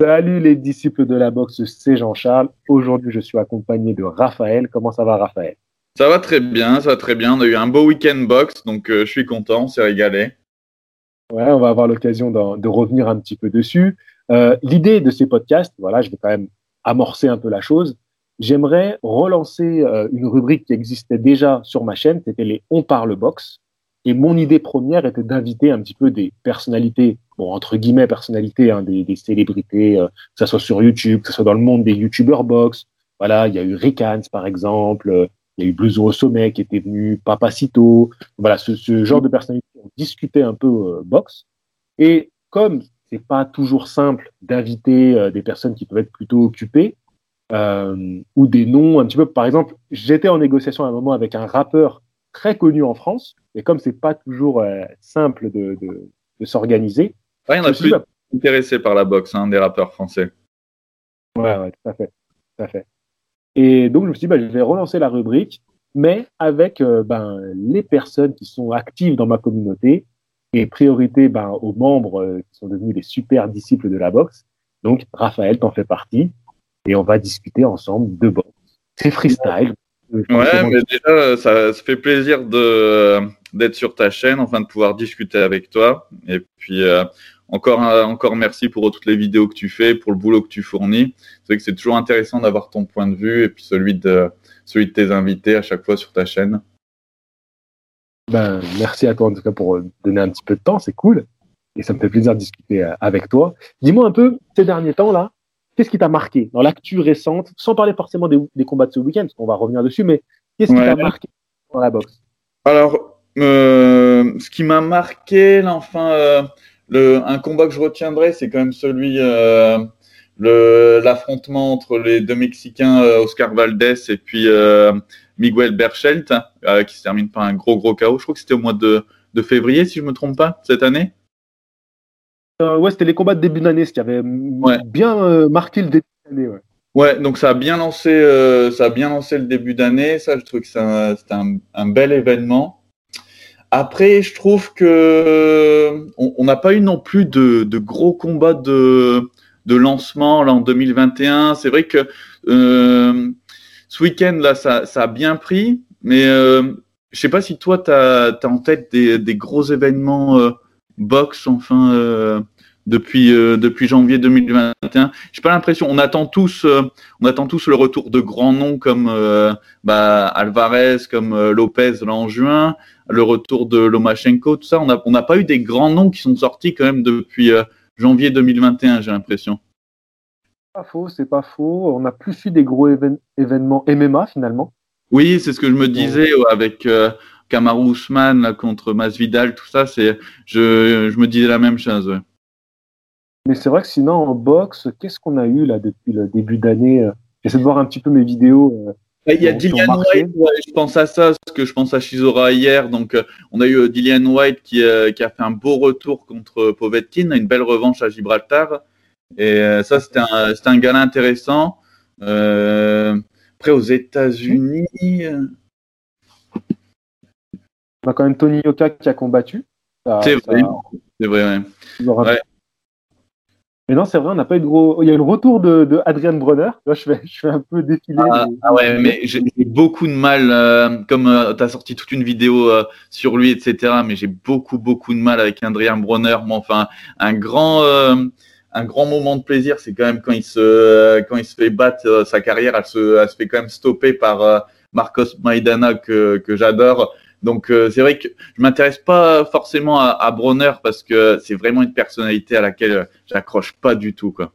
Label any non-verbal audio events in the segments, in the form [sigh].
Salut les disciples de la boxe, c'est Jean-Charles. Aujourd'hui, je suis accompagné de Raphaël. Comment ça va, Raphaël? Ça va très bien, ça va très bien. On a eu un beau week-end boxe, donc euh, je suis content, on s'est régalé. Ouais, on va avoir l'occasion de revenir un petit peu dessus. Euh, l'idée de ces podcasts, voilà, je vais quand même amorcer un peu la chose. J'aimerais relancer euh, une rubrique qui existait déjà sur ma chaîne, c'était les On parle boxe. Et mon idée première était d'inviter un petit peu des personnalités, bon, entre guillemets, personnalités, hein, des, célébrités, euh, que ce soit sur YouTube, que ce soit dans le monde des YouTubers box. Voilà, il y a eu Ricans, par exemple, euh, il y a eu Blouson au sommet qui était venu, Papacito. Voilà, ce, genre de personnalités ont discuté un peu euh, boxe. Et comme c'est pas toujours simple d'inviter des personnes qui peuvent être plutôt occupées, ou des noms un petit peu, par exemple, j'étais en négociation à un moment avec un rappeur très connu en France, et comme c'est pas toujours euh, simple de, de, de s'organiser. il y en a plus intéressés par la boxe, hein, des rappeurs français. Ouais, ouais, tout à fait. Tout à fait. Et donc, je me suis dit, bah, je vais relancer la rubrique, mais avec euh, ben, les personnes qui sont actives dans ma communauté et priorité ben, aux membres euh, qui sont devenus les super disciples de la boxe. Donc, Raphaël t'en fait partie et on va discuter ensemble de boxe. C'est freestyle, Ouais, mais déjà, ça, ça fait plaisir de d'être sur ta chaîne, enfin de pouvoir discuter avec toi. Et puis euh, encore encore merci pour toutes les vidéos que tu fais, pour le boulot que tu fournis. C'est vrai que c'est toujours intéressant d'avoir ton point de vue et puis celui de celui de tes invités à chaque fois sur ta chaîne. Ben, merci à toi en tout cas pour donner un petit peu de temps, c'est cool. Et ça me fait plaisir de discuter euh, avec toi. Dis-moi un peu, ces derniers temps là, Qu'est-ce qui t'a marqué dans l'actu récente, sans parler forcément des, combats de ce week-end, parce qu'on va revenir dessus, mais qu'est-ce qui t'a marqué dans la boxe? Alors, euh, ce qui m'a marqué, là, enfin, euh, le, un combat que je retiendrai, c'est quand même celui, euh, l'affrontement entre les deux Mexicains, Oscar Valdez et puis Miguel Berchelt, qui se termine par un gros, gros chaos. Je crois que c'était au mois de, de février, si je me trompe pas, cette année. Euh, ouais, c'était les combats de début d'année, ce qui avait bien euh, marqué le début d'année. Ouais. ouais. donc ça a bien lancé, euh, ça a bien lancé le début d'année. Ça, je trouve que c'était un, un, bel événement. Après, je trouve que on n'a pas eu non plus de, de, gros combats de, de lancement là en 2021. C'est vrai que ce week-end là, ça, ça, a bien pris, mais je sais pas si toi, tu as, as, en tête des, des gros événements box enfin euh, depuis euh, depuis janvier 2021. J'ai pas l'impression. On attend tous euh, on attend tous le retour de grands noms comme bah, Alvarez, comme Lopez là en juin, le retour de Lomachenko, tout ça. On n'a on n'a pas eu des grands noms qui sont sortis quand même depuis janvier 2021. J'ai l'impression. Pas faux, c'est pas faux. On a plus eu des gros événements MMA finalement. Oui, c'est ce que je me disais avec Kamaru Usman contre Masvidal, tout ça, c'est, je, je, me disais la même chose. Mais c'est vrai que sinon en boxe, qu'est-ce qu'on a eu là depuis le début d'année euh, J'essaie de voir un petit peu mes vidéos. Euh, il y a Dillian White, je pense à ça, parce que je pense à Shizora hier. Donc, euh, on a eu Dillian White qui, qui, a fait un beau retour contre Povetkin, une belle revanche à Gibraltar. Et ça, c'était un, un gala intéressant. après, aux États-Unis, on a quand même Tony Yoka qui a combattu. C'est vrai, c'est vrai, ouais. Mais non, c'est vrai, on n'a pas eu de gros. Il y a eu le retour de, de Adrian Bronner. Là, je fais, je fais un peu défiler. Ah, ah ouais, mais j'ai beaucoup de mal, euh, comme euh, tu as sorti toute une vidéo euh, sur lui, etc. Mais j'ai beaucoup, beaucoup de mal avec Adrian Bronner. Mais enfin, un grand, un grand moment de plaisir, c'est quand même quand il se, quand il se fait battre, sa carrière, elle se, elle se fait quand même stopper par Marcos Maidana que, que j'adore. Donc euh, c'est vrai que je m'intéresse pas forcément à, à Bronner parce que c'est vraiment une personnalité à laquelle j'accroche pas du tout quoi.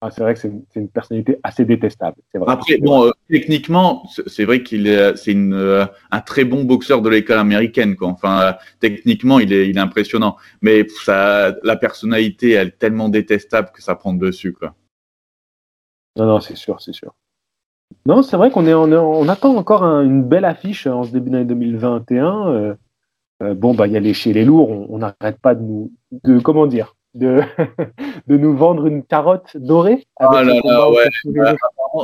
Ah, c'est vrai que c'est une, personnalité assez détestable. Vrai. Après, bon, euh, techniquement, c'est vrai qu'il est, c'est euh, un très bon boxeur de l'école américaine. Quoi. Enfin, techniquement, il est, il est impressionnant. Mais ça, la personnalité, elle est tellement détestable que ça prend dessus. Quoi. Non, non, c'est sûr, c'est sûr. Non, c'est vrai qu'on est, on, attend encore une belle affiche en ce début d'année 2021. Euh, euh, bon, bah, il y a les chez les lourds, on n'arrête pas de nous, de comment dire, de, [laughs] de nous vendre une carotte dorée. Ah là là, ouais. Bah,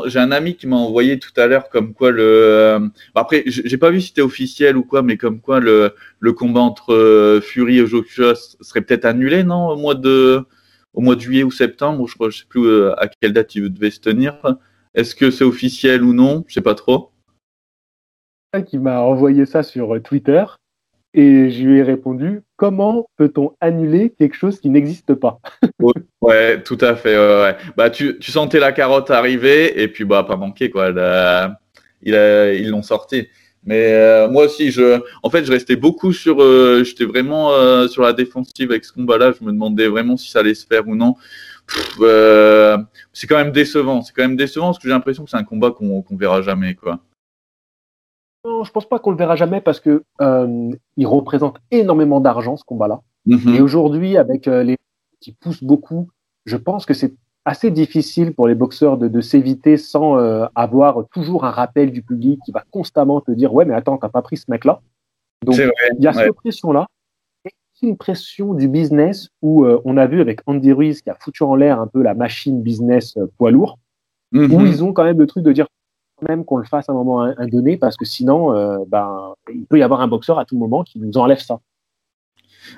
j'ai un ami qui m'a envoyé tout à l'heure comme quoi le. Euh, après, j'ai pas vu si c'était officiel ou quoi, mais comme quoi le, le combat entre Fury et Joshua serait peut-être annulé, non, au mois de au mois de juillet ou septembre, je ne sais plus à quelle date il devait se tenir. Est-ce que c'est officiel ou non? Je sais pas trop. Qui m'a envoyé ça sur Twitter et je lui ai répondu comment peut-on annuler quelque chose qui n'existe pas? [laughs] Ouais, tout à fait. Ouais, Bah, tu, tu, sentais la carotte arriver et puis bah pas manqué quoi. ils l'ont sorti. Mais euh, moi aussi, je, en fait, je restais beaucoup sur, euh, j'étais vraiment euh, sur la défensive avec ce combat-là. Je me demandais vraiment si ça allait se faire ou non. C'est quand même décevant. C'est quand même décevant parce que j'ai l'impression que c'est un combat qu'on qu'on verra jamais, quoi. Non, je pense pas qu'on le verra jamais parce que euh, il représente énormément d'argent ce combat-là. Mhm. Et aujourd'hui, avec euh, les qui poussent beaucoup, je pense que c'est assez difficile pour les boxeurs de, de s'éviter sans euh, avoir toujours un rappel du public qui va constamment te dire ouais mais attends t'as pas pris ce mec-là. Donc il y a cette pression-là. Et une pression du business où euh, on a vu avec Andy Ruiz qui a foutu en l'air un peu la machine business euh, poids lourd, mhm. où ils ont quand même le truc de dire même qu'on le fasse à un moment un, donné parce que sinon, euh, ben, il peut y avoir un boxeur à tout moment qui nous enlève ça.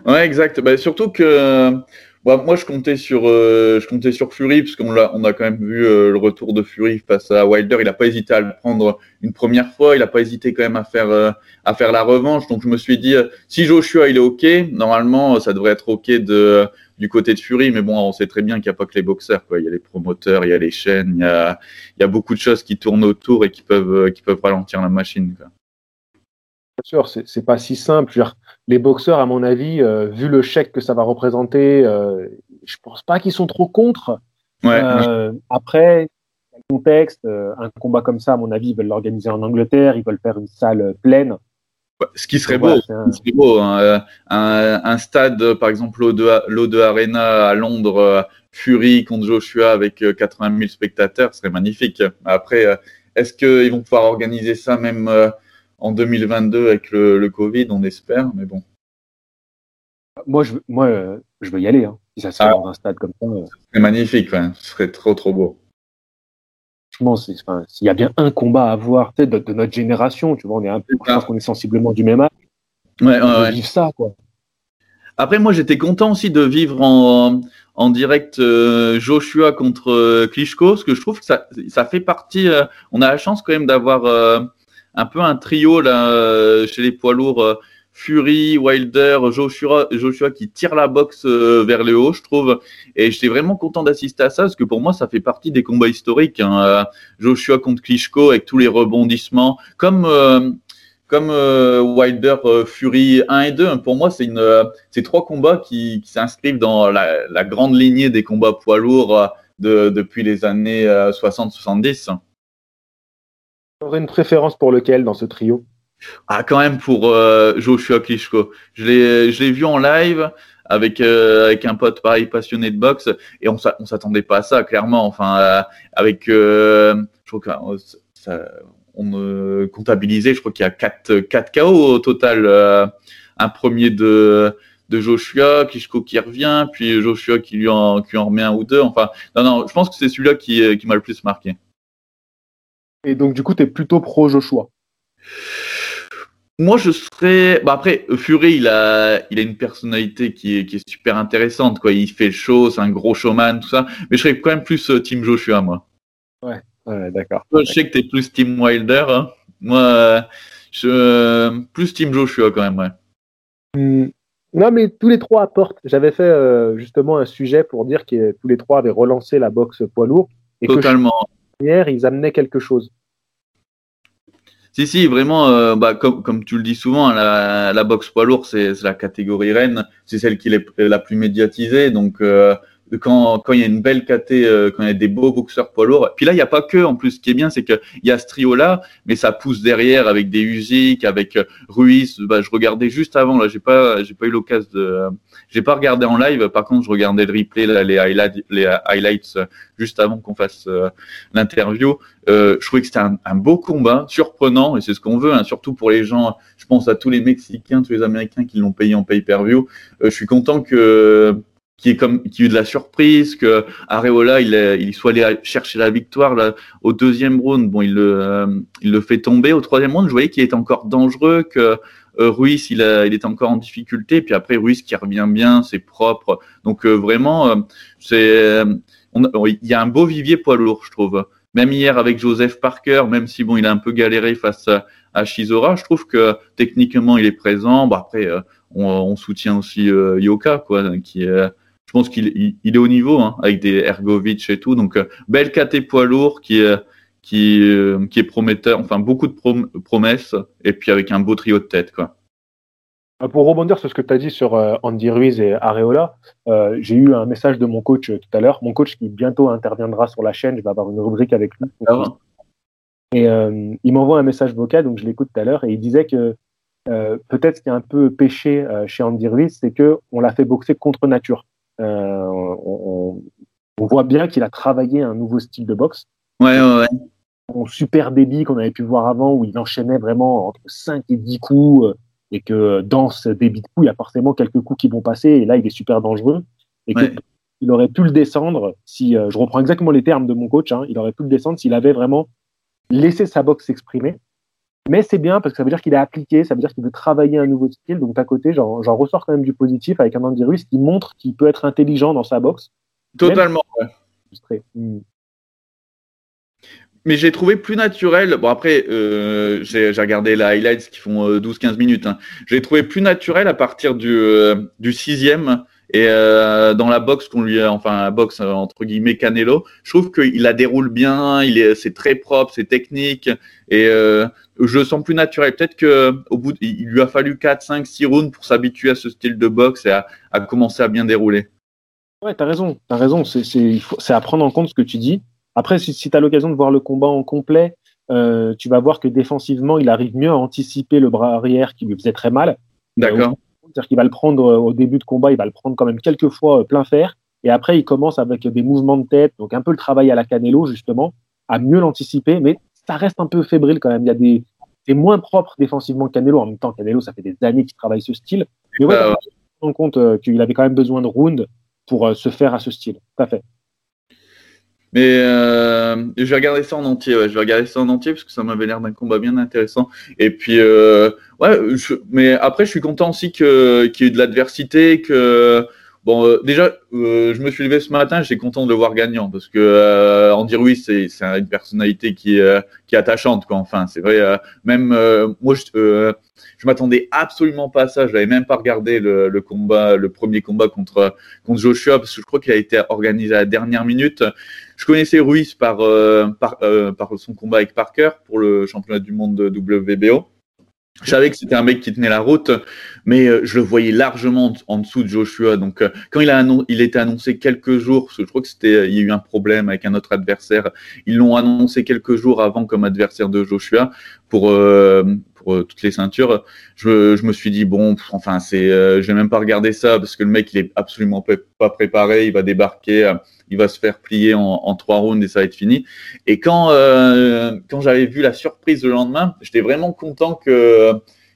Ouais, exact. Bah, surtout que bah, moi, je comptais sur, euh, je comptais sur Fury parce qu'on a, on a quand même vu euh, le retour de Fury face à Wilder. Il n'a pas hésité à le prendre une première fois. Il n'a pas hésité quand même à faire, à faire la revanche. Donc, je me suis dit, si Joshua il est ok, normalement, ça devrait être ok de du côté de Fury, mais bon, on sait très bien qu'il n'y a pas que les boxeurs, quoi. Il y a les promoteurs, il y a les chaînes, il y a, il y a beaucoup de choses qui tournent autour et qui peuvent, qui peuvent ralentir la machine. Quoi. Bien sûr, c'est pas si simple. les boxeurs, à mon avis, euh, vu le chèque que ça va représenter, euh, je pense pas qu'ils sont trop contre. Ouais. Euh, après, le contexte, euh, un combat comme ça, à mon avis, ils veulent l'organiser en Angleterre, ils veulent faire une salle pleine. Ce qui serait beau, beau hein. Un, un, stade, par exemple, l'O2 Arena à Londres, Fury contre Joshua avec 80 euh, 000 spectateurs, ce serait magnifique. Après, est-ce qu'ils vont pouvoir organiser ça même en 2022 avec le, le Covid On espère, mais bon. Moi, je, moi, je veux y aller. Hein, si ça fait ah. dans un stade comme ça. C'est magnifique, ouais. ce serait trop, trop beau s'il y a bien un combat à voir de, de, notre génération, tu vois, on est un peu, je pense qu'on est sensiblement du même âge. Ouais, ouais, Vivre ça, quoi. Après, moi, j'étais content aussi de vivre en, en direct euh, Joshua contre euh, Klitschko, parce que je trouve que ça, ça fait partie. Euh, on a la chance quand même d'avoir un peu un trio là chez les poids lourds Fury, Wilder, Joshua, Joshua qui tire la boxe euh, vers le haut, je trouve. Et j'étais vraiment content d'assister à ça parce que pour moi, ça fait partie des combats historiques. Hein. Euh, Joshua contre Klitschko avec tous les rebondissements, comme euh, comme Wilder, Fury 1 et 2. Pour moi, c'est une c'est trois combats qui, qui s'inscrivent dans la, la, grande lignée des combats poids lourds de, depuis les années 60-70. Aurais une préférence pour lequel dans ce trio? Ah, quand même pour euh, Joshua Klitschko. Je l'ai, je l'ai vu en live avec euh, avec un pote pareil passionné de boxe et on on s'attendait pas à ça clairement. Enfin, euh, avec, euh, je crois qu'on on comptabilisait, je crois qu'il y a 4 quatre KO au total. un premier de de Joshua, Klitschko qui revient, puis Joshua qui lui en qui en remet un ou deux. Enfin, non non, je pense que c'est celui-là qui qui m'a le plus marqué. Et donc du coup, tu es plutôt pro Joshua. Moi, je serais. Bah après, Fury, il a, il a une personnalité qui est, qui est super intéressante. Quoi. Il fait le show, c'est un gros showman, tout ça. Mais je serais quand même plus euh, Team Joshua, moi. Ouais, ouais d'accord. Je sais que tu es plus Team Wilder. Hein. Moi, je, plus Team Joshua, quand même, ouais. Hmm. Non, mais tous les trois apportent. J'avais fait euh, justement un sujet pour dire que tous les trois avaient relancé la boxe poids lourd. Et Totalement. Que ils amenaient quelque chose. Si, si, vraiment, euh, bah, comme, tu le dis souvent, la, la boxe poids lourd, c'est la catégorie reine, c'est celle qui est la plus médiatisée. Donc, euh, quand, quand il y a une belle KT, euh, quand il y a des beaux boxeurs poids lourds. Puis là, il n'y a pas que, en plus, ce qui est bien, c'est qu'il y a ce trio-là, mais ça pousse derrière avec des Usyk, avec Ruiz. Bah, je regardais juste avant, là, j'ai pas, j'ai pas eu l'occasion de, j'ai pas regardé en live. Par contre, je regardais le replay, là, les highlights, les highlights juste avant qu'on fasse l'interview. Euh, je trouvais que c'était un, beau combat, surprenant, et c'est ce qu'on veut, hein, surtout pour les gens, je pense à tous les Mexicains, tous les Américains qui l'ont payé en pay-per-view. Euh, je suis content que qui est comme qui ait eu de la surprise que Areola il, il soit allé chercher la victoire là, au deuxième round bon il le euh, il le fait tomber au troisième round je voyais qu'il était encore dangereux que Ruiz, il, a, il était encore en difficulté. Puis après, Ruiz qui revient bien, c'est propre. Donc vraiment, c'est, il y a un beau vivier poids lourd, je trouve. Même hier avec Joseph Parker, même si bon, il a un peu galéré face à, à Shizora, je trouve que techniquement il est présent. Bon, après, on, soutient aussi Yoka, quoi, qui est je pense qu'il il, est au niveau hein, avec des Ergovic et tout. Donc, euh, belle KT poids lourd qui, est, qui, euh, qui est prometteur, enfin beaucoup de promesses et puis avec un beau trio de tête. Quoi. Euh, pour rebondir sur ce que tu as dit sur Andy Ruiz et Areola, j'ai eu un message de mon coach tout à l'heure. Mon coach qui bientôt interviendra sur la chaîne, je vais avoir une rubrique avec lui. Ah et il m'envoie un message vocal, donc je l'écoute tout à l'heure, et il disait que peut-être ce qui est un peu péché chez Andy Ruiz, c'est qu'on l'a fait boxer contre nature. Euh, on, voit bien qu'il a travaillé un nouveau style de boxe. Ouais, ouais, ouais. Son super débit qu'on avait pu voir avant, où il enchaînait vraiment entre 5 et 10 coups, euh, et que dans ce débit de coups, il y a forcément quelques coups qui vont passer, et là, il est super dangereux. Et qu'il aurait pu le descendre si, euh, je reprends exactement les termes de mon coach, hein, il aurait pu le descendre s'il avait vraiment laissé sa boxe s'exprimer. Mais c'est bien parce que ça veut dire qu'il a appliqué, ça veut dire qu'il veut travailler un nouveau style. Donc, à côté, j'en ressors quand même du positif avec un Andy Ruiz qui montre qu'il peut être intelligent dans sa boxe. Totalement, ouais. Hmm. Mais j'ai trouvé plus naturel. Bon, après, euh, j'ai regardé les highlights qui font 12-15 euh, minutes. Hein. J'ai trouvé plus naturel à partir du, euh, du sixième et euh, dans la boxe qu'on lui, a, enfin la boxe euh, entre guillemets Canelo, je trouve qu'il la déroule bien, il est, c'est très propre, c'est technique et euh, je le sens plus naturel. Peut-être que au bout, il lui a fallu 4, 5, 6 rounds pour s'habituer à ce style de boxe et à, à commencer à bien dérouler. Ouais, t'as raison, t'as raison. C'est, c'est, c'est à prendre en compte ce que tu dis. Après, si, si tu as l'occasion de voir le combat en complet, euh, tu vas voir que défensivement, il arrive mieux à anticiper le bras arrière qui lui faisait très mal. D'accord. C'est-à-dire qu'il va le prendre euh, au début de combat, il va le prendre quand même quelques fois euh, plein fer. Et après, il commence avec des mouvements de tête, donc un peu le travail à la Canelo, justement, à mieux l'anticiper. Mais ça reste un peu fébrile quand même. Il y a des, c'est moins propre défensivement que Canelo. En même temps, Canelo, ça fait des années qu'il travaille ce style. Mais ouais, on compte euh, qu'il avait quand même besoin de rounds pour se faire à ce style. Tout à fait. Mais euh, je vais regarder ça en entier. Ouais. Je vais regarder ça en entier parce que ça m'avait l'air d'un combat bien intéressant. Et puis, euh, ouais. mais après, je suis content aussi qu'il y ait eu de l'adversité, que Bon, euh, déjà, euh, je me suis levé ce matin, j'étais content de le voir gagnant parce que euh, Andy Ruiz, c'est c'est une personnalité qui qui est attachante quoi. Enfin, c'est vrai. même moi, je, je m'attendais absolument pas à ça. Je n'avais même pas regardé le, le, combat, le premier combat contre contre Joshua parce que je crois qu'il a été organisé à la dernière minute. Je connaissais Ruiz par par, par son combat avec Parker pour le championnat du monde de WBO. Je savais que c'était un mec qui tenait la route, mais euh, je le voyais largement en dessous de Joshua. Donc, euh, quand il a annoncé quelques jours, je crois que c'était, euh, il y a eu un problème avec un autre adversaire. Ils l'ont annoncé quelques jours avant comme adversaire de Joshua pour pour toutes les ceintures. Je, me suis dit bon, enfin c'est, je vais même pas regarder ça parce que le mec il est absolument pas préparé. Il va débarquer il va se faire plier en, trois rounds et ça va être fini. Et quand euh, quand j'avais vu la surprise le lendemain, j'étais vraiment content que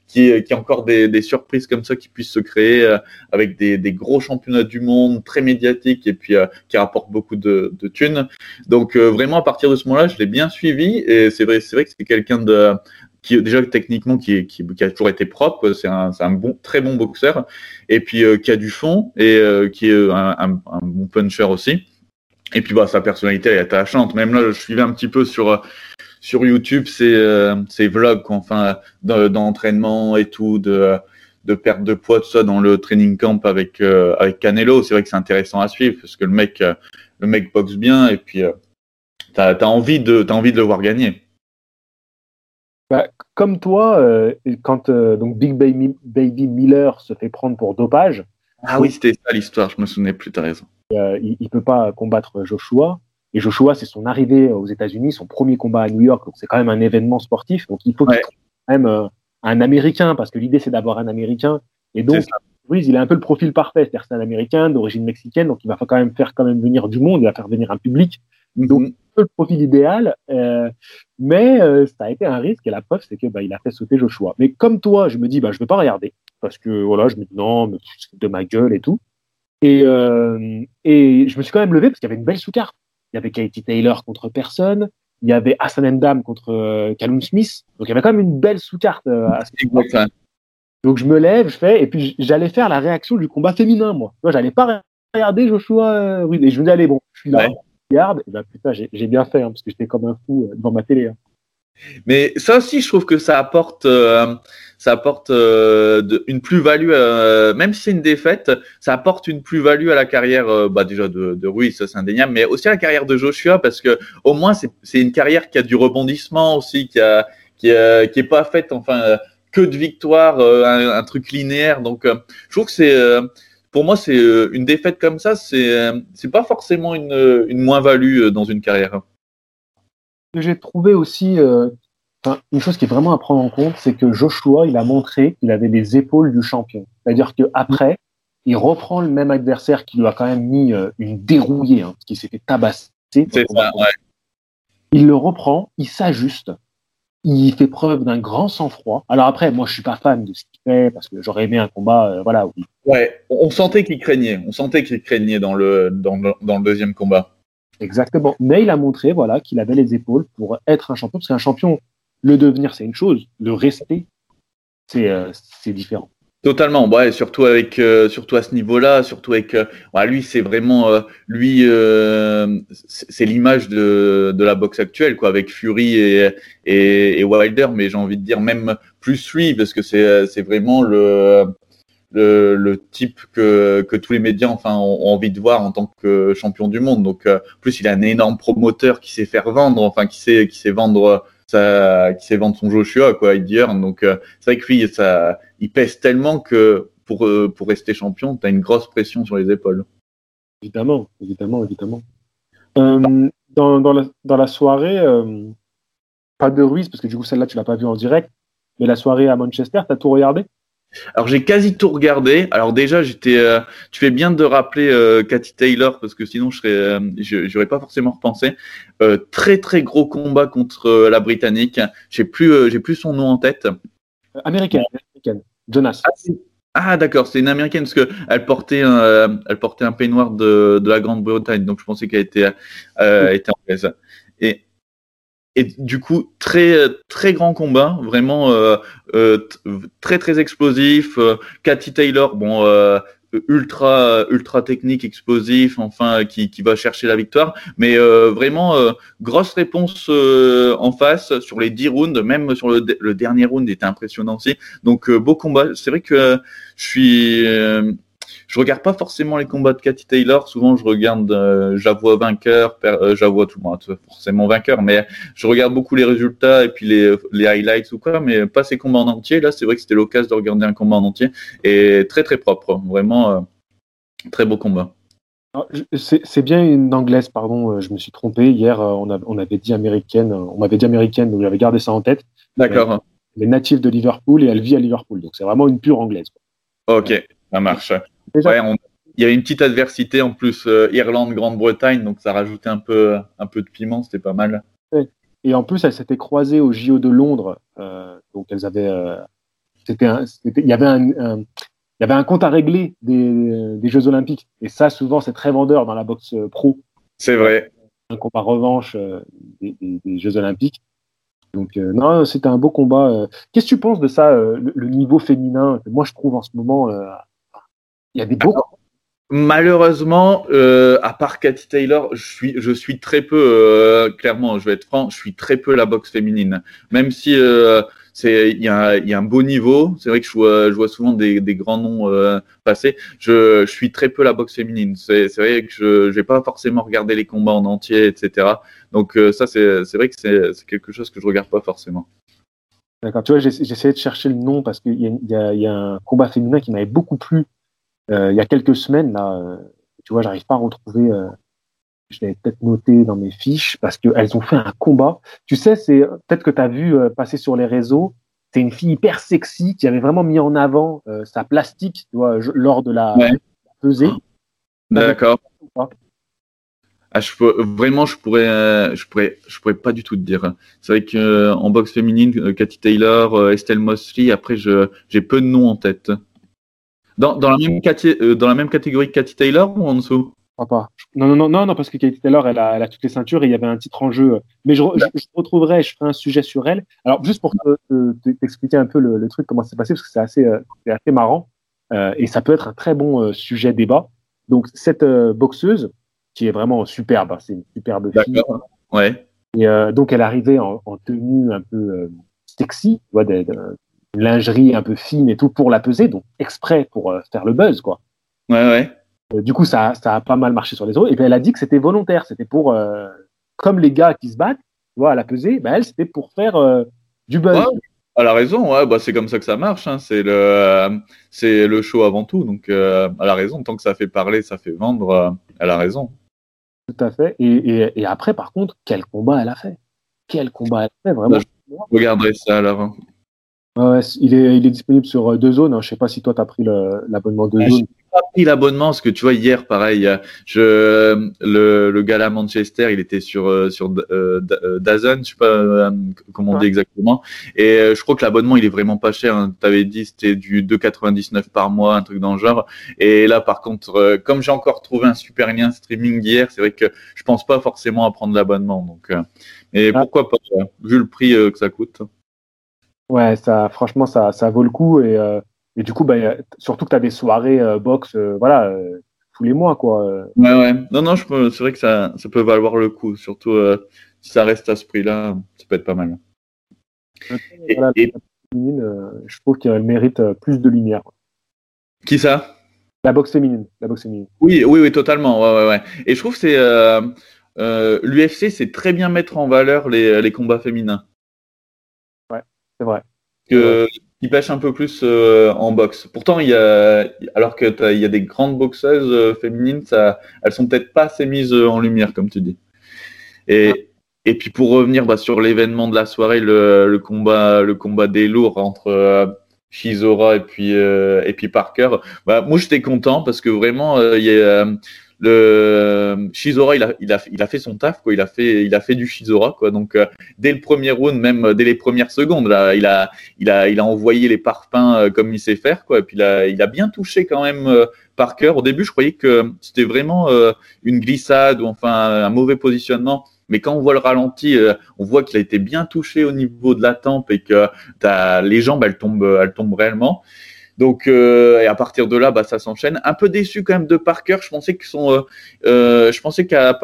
qu'il y, ait encore des, surprises comme ça qui puissent se créer euh, avec des, gros championnats du monde très médiatiques et puis euh, qui rapportent beaucoup de, de thunes. Donc vraiment à partir de ce moment-là, je l'ai bien suivi et c'est vrai, c'est vrai que c'est quelqu'un de qui déjà techniquement qui, qui, qui, a toujours été propre, c'est un, un, bon, très bon boxeur, et puis qui a du fond et qui est un, un, un, bon puncher aussi. Et puis bah sa personnalité est attachante. Même là, je suivais un petit peu sur sur YouTube ces euh, ces vlogs enfin d'entraînement et tout de de perte de poids tout ça dans le training camp avec euh, avec Canelo. C'est vrai que c'est intéressant à suivre parce que le mec le mec boxe bien et puis euh, t'as as envie de t'as envie de le voir gagner. Comme toi, euh, quand donc Big Baby, Miller se fait prendre pour dopage. Ah oui, c'était ça l'histoire. Je me souvenais plus. T'as raison. Euh, il ne peut pas combattre Joshua. Et Joshua, c'est son arrivée aux États-Unis, son premier combat à New York. Donc c'est quand même un événement sportif. Donc il faut qu'il trouve quand même euh, un Américain, parce que l'idée c'est d'avoir un Américain. Et donc Ruiz, il a un peu le profil parfait, c'est-à-dire c'est un Américain d'origine mexicaine, donc il va quand même faire quand même venir du monde, il va faire venir un public. Mm-hmm. Donc un peu le profil idéal, euh, mais euh, ça a été un risque. Et la preuve, c'est que bah, il a fait sauter Joshua. Mais comme toi, je me dis, bah je vais pas regarder parce que voilà, je me dis non, mais de ma gueule et tout. Et, euh, et je me suis quand même levé parce qu'il y avait une belle sous-carte. Il y avait Katie Taylor contre personne. Il y avait Hassan Endam contre Callum Smith. Donc il y avait quand même une belle sous-carte. Euh, Donc je me lève, je fais, et puis j'allais faire la réaction du combat féminin, moi. Vois, j'allais pas regarder Joshua. Et je me dis, allez, bon, je suis là, regarde. Et ben putain, j'ai bien fait, hein, parce que j'étais comme un fou euh, devant ma télé. Hein. Mais ça aussi, je trouve que ça apporte, euh, ça apporte euh, une plus-value, même si c'est une défaite, ça apporte une plus-value à la carrière, bah déjà de, de Ruiz, c'est indéniable, mais aussi à la carrière de Joshua, parce que au moins c'est une carrière qui a du rebondissement aussi, qui a, qui, qui est pas faite, enfin que de victoires, un, truc linéaire. Donc, je trouve que c'est pour moi, c'est euh, une défaite comme ça, c'est euh, c'est pas forcément une, euh, une moins-value dans une carrière. J'ai trouvé aussi une chose qui est vraiment à prendre en compte, c'est que Joshua, il a montré qu'il avait les épaules du champion. C'est-à-dire qu'après, il reprend le même adversaire qui lui a quand même mis une dérouillée, hein, qui s'est fait tabasser. C'est ça, ouais. Il le reprend, il s'ajuste, il fait preuve d'un grand sang-froid. Alors après, moi, je suis pas fan de ce fait parce que j'aurais aimé un combat, euh, voilà. Oui. Ouais, on sentait qu'il craignait. On sentait qu'il craignait dans le, dans le, dans le deuxième combat. Exactement. Mais il a montré, voilà, qu'il avait les épaules pour être un champion. Parce qu'un champion, le devenir, c'est une chose. Le rester, c'est euh, c'est différent. Totalement, ouais, surtout avec, euh, surtout à ce niveau-là, surtout avec, euh, lui, c'est vraiment, euh, lui, c'est l'image de, de la boxe actuelle, quoi, avec Fury et, et, Wilder, mais j'ai envie de dire même plus lui, parce que c'est, vraiment le, le, le, type que, que tous les médias, enfin, ont, envie de voir en tant que champion du monde. Donc, plus il a un énorme promoteur qui sait faire vendre, enfin, qui sait, qui sait vendre qui sait vendre son Joshua, quoi, Eddie Donc, euh, c'est vrai que lui, ça, il pèse tellement que pour, euh, pour rester champion, tu as une grosse pression sur les épaules. Évidemment, évidemment, évidemment. Euh, dans, la, soirée, pas de Ruiz, parce que du coup, celle-là, tu l'as pas vue en direct, mais la soirée à Manchester, tu as tout regardé? Alors j'ai quasi tout regardé. Alors déjà j'étais, euh, tu fais bien de rappeler euh, Cathy Taylor parce que sinon je serais, euh, j'aurais pas forcément repensé. très très gros combat contre la britannique. J'ai plus, j'ai plus son nom en tête. Américaine, américaine. Jonas. Ah, ah d'accord, c'est une américaine parce que elle portait un, elle portait un peignoir de, de la Grande-Bretagne, donc je pensais qu'elle était, était anglaise. Et et du coup, très très grand combat, vraiment euh, euh, très très explosif. Euh, Cathy Taylor, bon, ultra ultra technique, explosif, enfin qui, qui va chercher la victoire, mais vraiment grosse réponse en face sur les 10 rounds, même sur le, le dernier round était impressionnant aussi. Donc beau combat. C'est vrai que je suis je regarde pas forcément les combats de Cathy Taylor. Souvent, je regarde, euh, j'avoue vainqueur, euh, j'avoue tout le monde, forcément vainqueur, mais je regarde beaucoup les résultats et puis les, les highlights ou quoi, mais pas ces combats en entier. Là, c'est vrai que c'était l'occasion de regarder un combat en entier et très très propre, vraiment euh, très beau combat. C'est bien une anglaise, pardon, euh, je me suis trompé. Hier, on, on avait dit américaine, on m'avait dit américaine, donc j'avais gardé ça en tête. D'accord. Elle est native de Liverpool et elle vit à Liverpool, donc c'est vraiment une pure anglaise. Ok, ça marche il y avait une petite adversité en plus euh, Irlande, Grande-Bretagne, donc ça rajoutait un peu, un peu de piment, c'était pas mal. Et en plus, elles s'étaient croisées au JO de Londres, euh, donc elles avaient, euh, c'était, il y avait un, il y avait un compte à régler des, des, Jeux Olympiques, et ça, souvent, c'est très vendeur dans la boxe pro. C'est vrai. Un combat revanche des, des, Jeux Olympiques. Donc non, c'était un beau combat. Qu'est-ce que tu penses de ça, le, le, niveau féminin? Moi, je trouve en ce moment il y a des beaux. Malheureusement, euh, à part Cathy Taylor, je suis, je suis très peu, euh, clairement, je vais être franc, je suis très peu la boxe féminine. Même si euh, c'est, il y a, y a un beau niveau. C'est vrai que je vois, je vois souvent des, des grands noms passer. Je, je suis très peu la boxe féminine. C'est, c'est vrai que je, vais pas forcément regarder les combats en entier, etc. Donc ça, c'est, c'est vrai que c'est, c'est quelque chose que je regarde pas forcément. D'accord. Tu vois, j'essayais de chercher le nom parce qu'il y, y, a, y a un combat féminin qui m'avait beaucoup plu il y a quelques semaines, là, euh, tu vois, j'arrive pas à retrouver. Euh, je l'avais peut-être noté dans mes fiches parce qu'elles ont fait un combat. Tu sais, c'est peut-être que tu as vu passer sur les réseaux. C'est une fille hyper sexy qui avait vraiment mis en avant sa plastique, tu vois, lors de la pesée. D'accord. Ah, je peux, vraiment, je pourrais, je pourrais, je pourrais pas du tout te dire. C'est vrai que en boxe féminine, Cathy Taylor, Estelle Mosley, après, je, j'ai peu de noms en tête. Dans, dans, la même euh, dans la même catégorie que Cathy Taylor ou en dessous? Pas. Non, non, non, non, non parce que Katie Taylor, elle a, elle a toutes les ceintures et il y avait un titre en jeu. Mais je, je, retrouverai, je ferai un sujet sur elle. Alors, juste pour t'expliquer un peu le, le, truc, comment c'est passé, parce que c'est assez, euh, assez marrant. Euh, et ça peut être un très bon euh, sujet débat. Donc, cette boxeuse, qui est vraiment superbe, hein, c'est une superbe fille. Ouais. Et donc, elle arrivait en, en tenue un peu sexy, tu vois, de, de, lingerie un peu fine et tout pour la peser, donc exprès pour faire le buzz, quoi. Ouais, ouais. Euh, du coup, ça, ça a pas mal marché sur les autres. Et puis elle a dit que c'était volontaire. C'était pour, euh, comme les gars qui se battent, tu vois, à la pesée, bah, elle, c'était pour faire euh, du buzz. Ouais, elle a raison, ouais, bah, c'est comme ça que ça marche. Hein. C'est le, c'est le show avant tout. Donc, elle a raison. Tant que ça fait parler, ça fait vendre, elle a raison. Tout à fait. Et, et, et, après, par contre, quel combat elle a fait? Quel combat elle a fait, vraiment? Bah, je regarderai ça alors. Ouais, il, est, il est disponible sur deux zones. Hein. Je sais pas si toi, tu as pris l'abonnement deux zones pas pris l'abonnement parce que tu vois hier pareil je le, le gala Manchester il était sur euh, sur euh, euh, Dazn je sais pas euh, comment on dit exactement et je crois que l'abonnement il est vraiment pas cher hein. tu avais dit c'était du 2,99 par mois un truc dans le genre et là par contre comme j'ai encore trouvé un super lien streaming hier c'est vrai que je pense pas forcément à prendre l'abonnement donc et ah. pourquoi pas vu le prix que ça coûte ouais ça franchement ça ça vaut le coup et et du coup, bah, surtout que tu as des soirées euh, box euh, voilà, euh, tous les mois. Quoi. Ouais, ouais. Non, non, c'est vrai que ça, ça peut valoir le coup. Surtout si ça reste à ce prix-là, ça peut être pas mal. Et, je trouve qu'elle mérite plus de lumière. Qui ça? La boxe féminine. La boxe féminine. Oui, oui, oui, totalement. Ouais, ouais, ouais. Et je trouve que c'est l'UFC, c'est très bien mettre en valeur les, les combats féminins. C'est vrai. Que qui pêche un peu plus euh, en boxe. Pourtant, il y a, alors que il y a des grandes boxeuses euh, féminines, ça, elles sont peut-être pas assez mises euh, en lumière, comme tu dis. Et, et puis pour revenir bah, sur l'événement de la soirée, le, le, combat, le combat des lourds entre Shizora et puis et puis Parker. Bah, moi, j'étais content parce que vraiment, il y a le Shizora il a, il a, il a fait son taf quoi. Il a fait il a fait du Shizora quoi. Donc euh, dès le premier round même euh, dès les premières secondes là il a il a il a envoyé les parpaings euh, comme il sait faire quoi. Et puis il a, bien touché quand même Parker au début je croyais que c'était vraiment une glissade ou enfin un mauvais positionnement. Mais quand on voit le ralenti, on voit qu'il a été bien touché au niveau de la tempe et que les jambes, elles tombent, elles tombent réellement. Donc, euh, et à partir de là, bah, ça s'enchaîne. Un peu déçu quand même de Parker. Je pensais euh, euh, je pensais qu'à